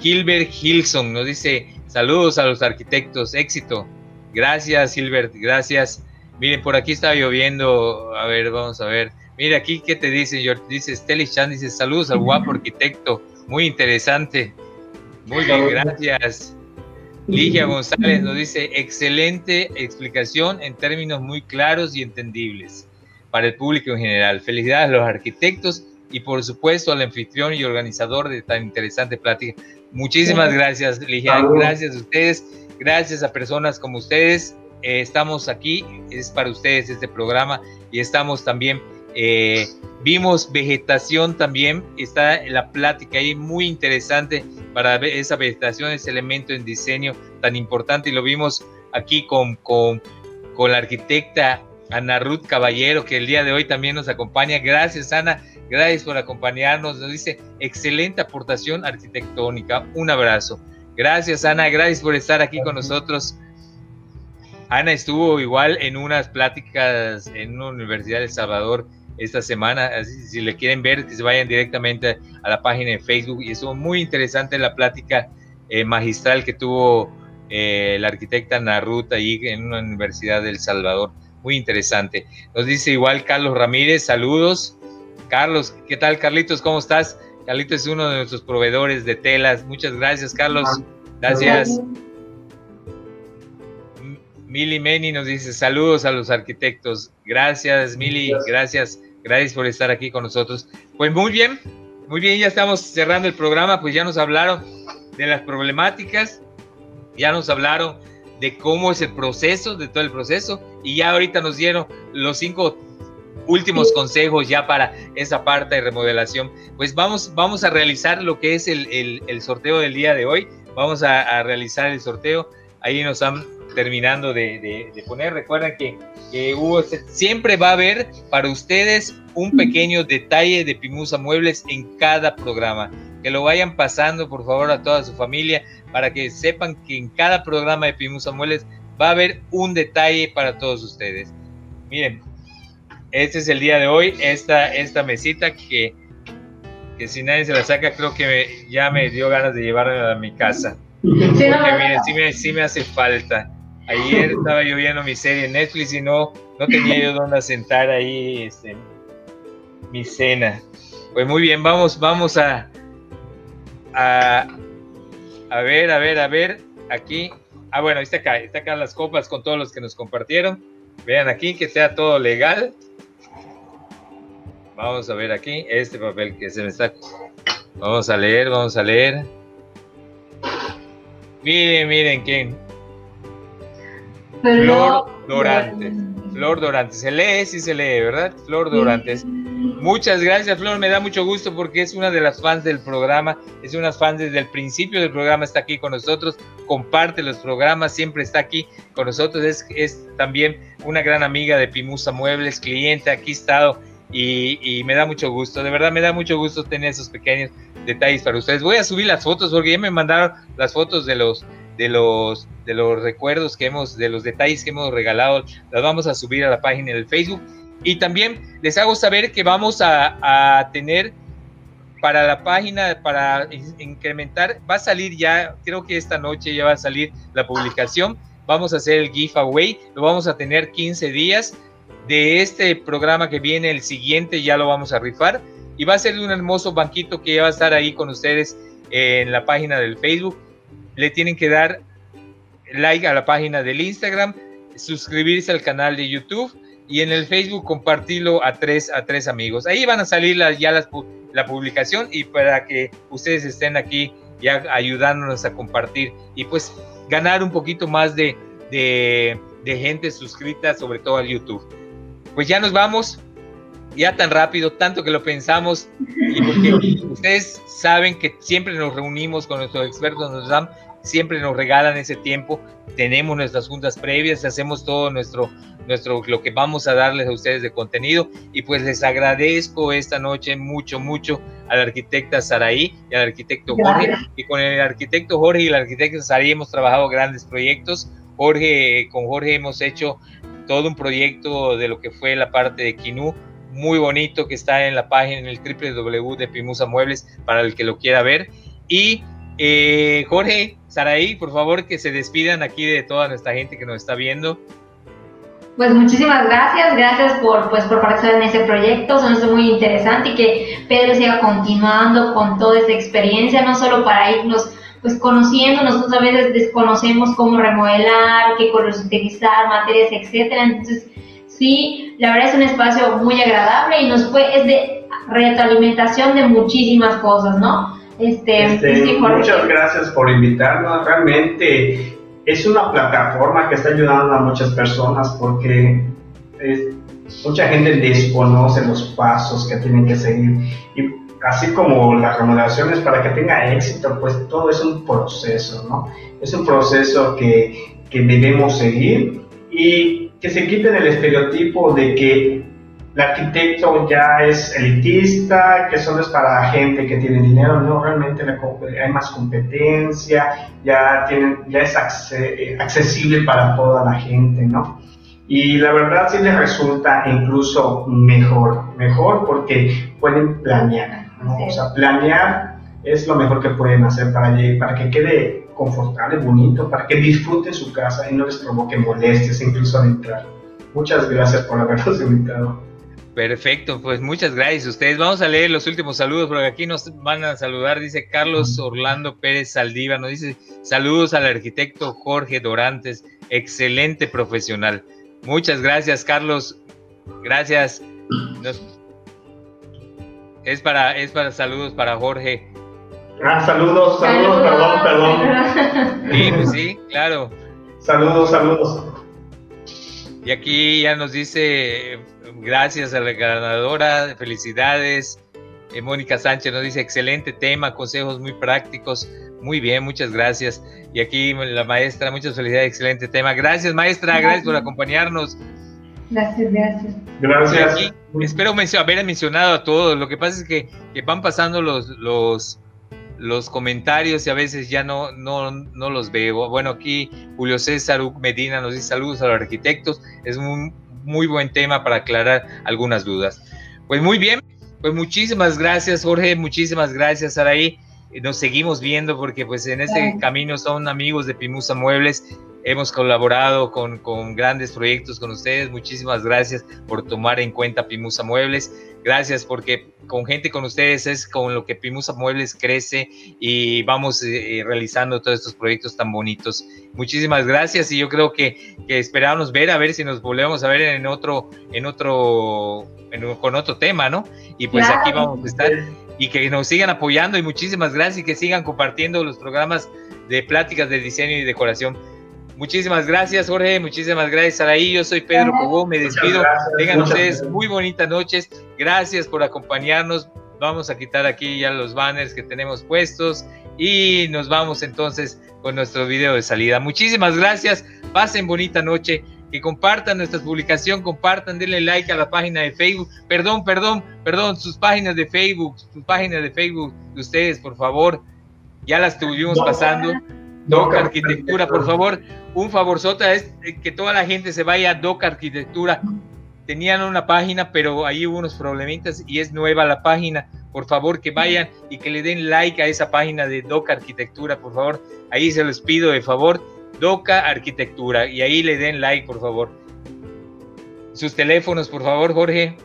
Gilbert Hilson, nos dice saludos a los arquitectos, éxito. Gracias, Gilbert, gracias. Miren, por aquí está lloviendo. A ver, vamos a ver. Mira aquí, ¿qué te dice? Dice Steli Chan, dice saludos al guapo arquitecto. Muy interesante. Muy bien, gracias. Ligia González nos dice, excelente explicación en términos muy claros y entendibles para el público en general. Felicidades a los arquitectos y por supuesto al anfitrión y organizador de tan interesante plática. Muchísimas gracias, Ligia. Gracias a ustedes, gracias a personas como ustedes. Eh, estamos aquí, es para ustedes este programa y estamos también eh, vimos vegetación también, está la plática ahí muy interesante para ver esa vegetación, ese elemento en diseño tan importante y lo vimos aquí con, con, con la arquitecta Ana Ruth Caballero, que el día de hoy también nos acompaña. Gracias, Ana. Gracias por acompañarnos. Nos dice excelente aportación arquitectónica. Un abrazo. Gracias, Ana. Gracias por estar aquí con nosotros. Ana estuvo igual en unas pláticas en una universidad de El Salvador esta semana. si le quieren ver, que se vayan directamente a la página de Facebook. Y estuvo muy interesante la plática eh, magistral que tuvo eh, la arquitecta Narut ahí en una universidad del Salvador. Muy interesante. Nos dice igual Carlos Ramírez, saludos. Carlos, ¿qué tal Carlitos? ¿Cómo estás? Carlitos es uno de nuestros proveedores de telas. Muchas gracias, Carlos. Gracias. Mili Meni nos dice saludos a los arquitectos. Gracias, Mili. Gracias. Gracias por estar aquí con nosotros. Pues muy bien, muy bien, ya estamos cerrando el programa, pues ya nos hablaron de las problemáticas, ya nos hablaron de cómo es el proceso, de todo el proceso, y ya ahorita nos dieron los cinco últimos consejos ya para esa parte de remodelación. Pues vamos, vamos a realizar lo que es el, sorteo del día de hoy. Vamos a, a realizar el sorteo. Ahí nos han terminando de, poner. Recuerden que, hubo, siempre va a haber para ustedes un pequeño detalle de Pimusa Muebles en cada programa. Que lo vayan pasando, por favor, a toda su familia para que sepan que en cada programa de Pimusa Muebles va a haber un detalle para todos ustedes. Miren, este es el día de hoy, esta, esta mesita que, que si nadie se la saca, creo que ya me dio ganas de llevarla a mi casa. Porque miren, sí me, sí me hace falta. Ayer estaba yo viendo mi serie en Netflix y no, no tenía yo dónde sentar ahí este, mi cena. Pues muy bien, vamos, vamos a, a, a ver, a ver, a ver, aquí. Ah, bueno, está acá, está acá las copas con todos los que nos compartieron. Vean aquí que sea todo legal. Vamos a ver aquí, este papel que se me está... Vamos a leer, vamos a leer. Miren, miren, quién Flor Dorantes. Flor Dorantes. Se lee, sí se lee, ¿verdad? Flor Dorantes. Muchas gracias, Flor. Me da mucho gusto porque es una de las fans del programa. Es una fan desde el principio del programa. Está aquí con nosotros. Comparte los programas. Siempre está aquí con nosotros. Es, es también una gran amiga de Pimusa Muebles, cliente. Aquí ha estado y, me da mucho gusto, de verdad me da mucho gusto tener esos pequeños detalles para ustedes. Voy a subir las fotos porque ya me mandaron las fotos de los de los de los recuerdos que hemos de los detalles que hemos regalado, las vamos a subir a la página del Facebook. Y también les hago saber que vamos a, a tener para la página, para incrementar, va a salir ya, creo que esta noche ya va a salir la publicación, vamos a hacer el giveaway, lo vamos a tener 15 días, de este programa que viene, el siguiente ya lo vamos a rifar y va a ser un hermoso banquito que ya va a estar ahí con ustedes en la página del Facebook. Le tienen que dar like a la página del Instagram, suscribirse al canal de YouTube y en el Facebook compartirlo a tres, a tres amigos. Ahí van a salir ya las, la publicación y para que ustedes estén aquí ya ayudándonos a compartir y pues ganar un poquito más de, de, de gente suscrita, sobre todo al YouTube pues ya nos vamos, ya tan rápido, tanto que lo pensamos, y porque ustedes saben que siempre nos reunimos con nuestros expertos, nos dan, siempre nos regalan ese tiempo, tenemos nuestras juntas previas, hacemos todo nuestro, nuestro, lo que vamos a darles a ustedes de contenido, y pues les agradezco esta noche mucho, mucho a la arquitecta Saraí y al arquitecto Jorge, y con el arquitecto Jorge y el arquitecto Saraí hemos trabajado grandes proyectos, Jorge, con Jorge hemos hecho todo un proyecto de lo que fue la parte de Quinú, muy bonito que está en la página en el www de Pimusa Muebles para el que lo quiera ver. Y eh, Jorge, Saraí, por favor que se despidan aquí de toda nuestra gente que nos está viendo. Pues muchísimas gracias, gracias por, pues, por participar en ese proyecto, son muy interesante y que Pedro siga continuando con toda esa experiencia, no solo para irnos pues conociendo, nosotros a veces desconocemos cómo remodelar, qué colores utilizar, materias, etcétera. Entonces, sí, la verdad es un espacio muy agradable y nos fue, es de retroalimentación de muchísimas cosas, ¿no? Este, este muchas gracias por invitarnos. Realmente es una plataforma que está ayudando a muchas personas porque mucha gente desconoce los pasos que tienen que seguir. Y así como las remodelaciones para que tenga éxito, pues todo es un proceso, ¿no? Es un proceso que, que debemos seguir y que se quiten el estereotipo de que el arquitecto ya es elitista, que solo es para gente que tiene dinero, no, realmente hay más competencia, ya, tienen, ya es accesible para toda la gente, ¿no? Y la verdad sí les resulta incluso mejor, mejor porque pueden planear, o sea, planear es lo mejor que pueden hacer para, para que quede confortable, bonito, para que disfruten su casa y no les provoque molestias incluso al entrar. Muchas gracias por habernos invitado. Perfecto, pues muchas gracias a ustedes. Vamos a leer los últimos saludos, porque aquí nos van a saludar, dice Carlos Orlando Pérez Saldívar, nos dice saludos al arquitecto Jorge Dorantes, excelente profesional. Muchas gracias, Carlos. Gracias. Es para, es para saludos para Jorge. Ah, saludos, saludos, perdón, perdón. Sí, pues sí, claro. Saludos, saludos. Y aquí ya nos dice gracias a la ganadora, felicidades. Eh, Mónica Sánchez nos dice excelente tema, consejos muy prácticos. Muy bien, muchas gracias. Y aquí la maestra, muchas felicidades, excelente tema. Gracias, maestra, gracias por acompañarnos. Gracias, gracias. Gracias. espero haber mencionado a todos. Lo que pasa es que, van pasando los, los, los comentarios y a veces ya no, no, no los veo. Bueno, aquí Julio César Medina nos dice saludos a los arquitectos. Es un muy buen tema para aclarar algunas dudas. Pues muy bien, pues muchísimas gracias Jorge, muchísimas gracias Araí. Nos seguimos viendo porque pues en este camino son amigos de Pimusa Muebles hemos colaborado con, con, grandes proyectos con ustedes. Muchísimas gracias por tomar en cuenta Pimusa Muebles. Gracias porque con gente con ustedes es con lo que Pimusa Muebles crece y vamos eh, realizando todos estos proyectos tan bonitos. Muchísimas gracias y yo creo que, que esperamos ver a ver si nos volvemos a ver en otro, en otro, con otro tema, ¿no? Y pues aquí vamos a estar y que nos sigan apoyando y muchísimas gracias y que sigan compartiendo los programas de pláticas de diseño y decoración. Muchísimas gracias, Jorge. Muchísimas gracias, Saraí. Yo soy Pedro Cobó. Me despido. Tengan ustedes muy bonitas noches. Gracias por acompañarnos. Vamos a quitar aquí ya los banners que tenemos puestos y nos vamos entonces con nuestro video de salida. Muchísimas gracias. Pasen bonita noche. Que compartan nuestra publicación, compartan, denle like a la página de Facebook. Perdón, perdón, perdón, sus páginas de Facebook, sus páginas de Facebook de ustedes, por favor. Ya las estuvimos pasando. Doc Arquitectura, por favor, un favorzota es que toda la gente se vaya a Doc Arquitectura. Tenían una página, pero ahí hubo unos problemitas y es nueva la página. Por favor, que vayan y que le den like a esa página de Doc Arquitectura, por favor. Ahí se los pido de favor Doca Arquitectura y ahí le den like, por favor. Sus teléfonos, por favor, Jorge.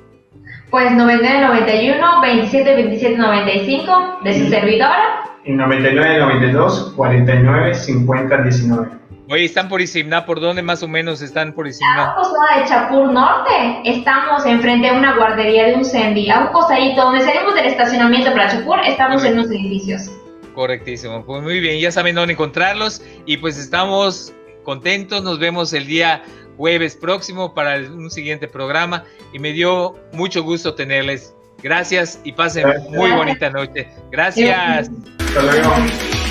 Pues 9991 27 27 95 de su servidora. Y 9992 49 50 19. Oye, ¿están por Isimná? ¿Por dónde más o menos están por Isimná? A un de Chapur Norte. Estamos enfrente de una guardería de un Sendi. A un costadito donde salimos del estacionamiento para Chapur, estamos en unos edificios. Correctísimo. Pues muy bien, ya saben dónde encontrarlos y pues estamos contentos. Nos vemos el día jueves próximo para un siguiente programa y me dio mucho gusto tenerles. Gracias y pasen muy bonita noche. Gracias. Hasta luego.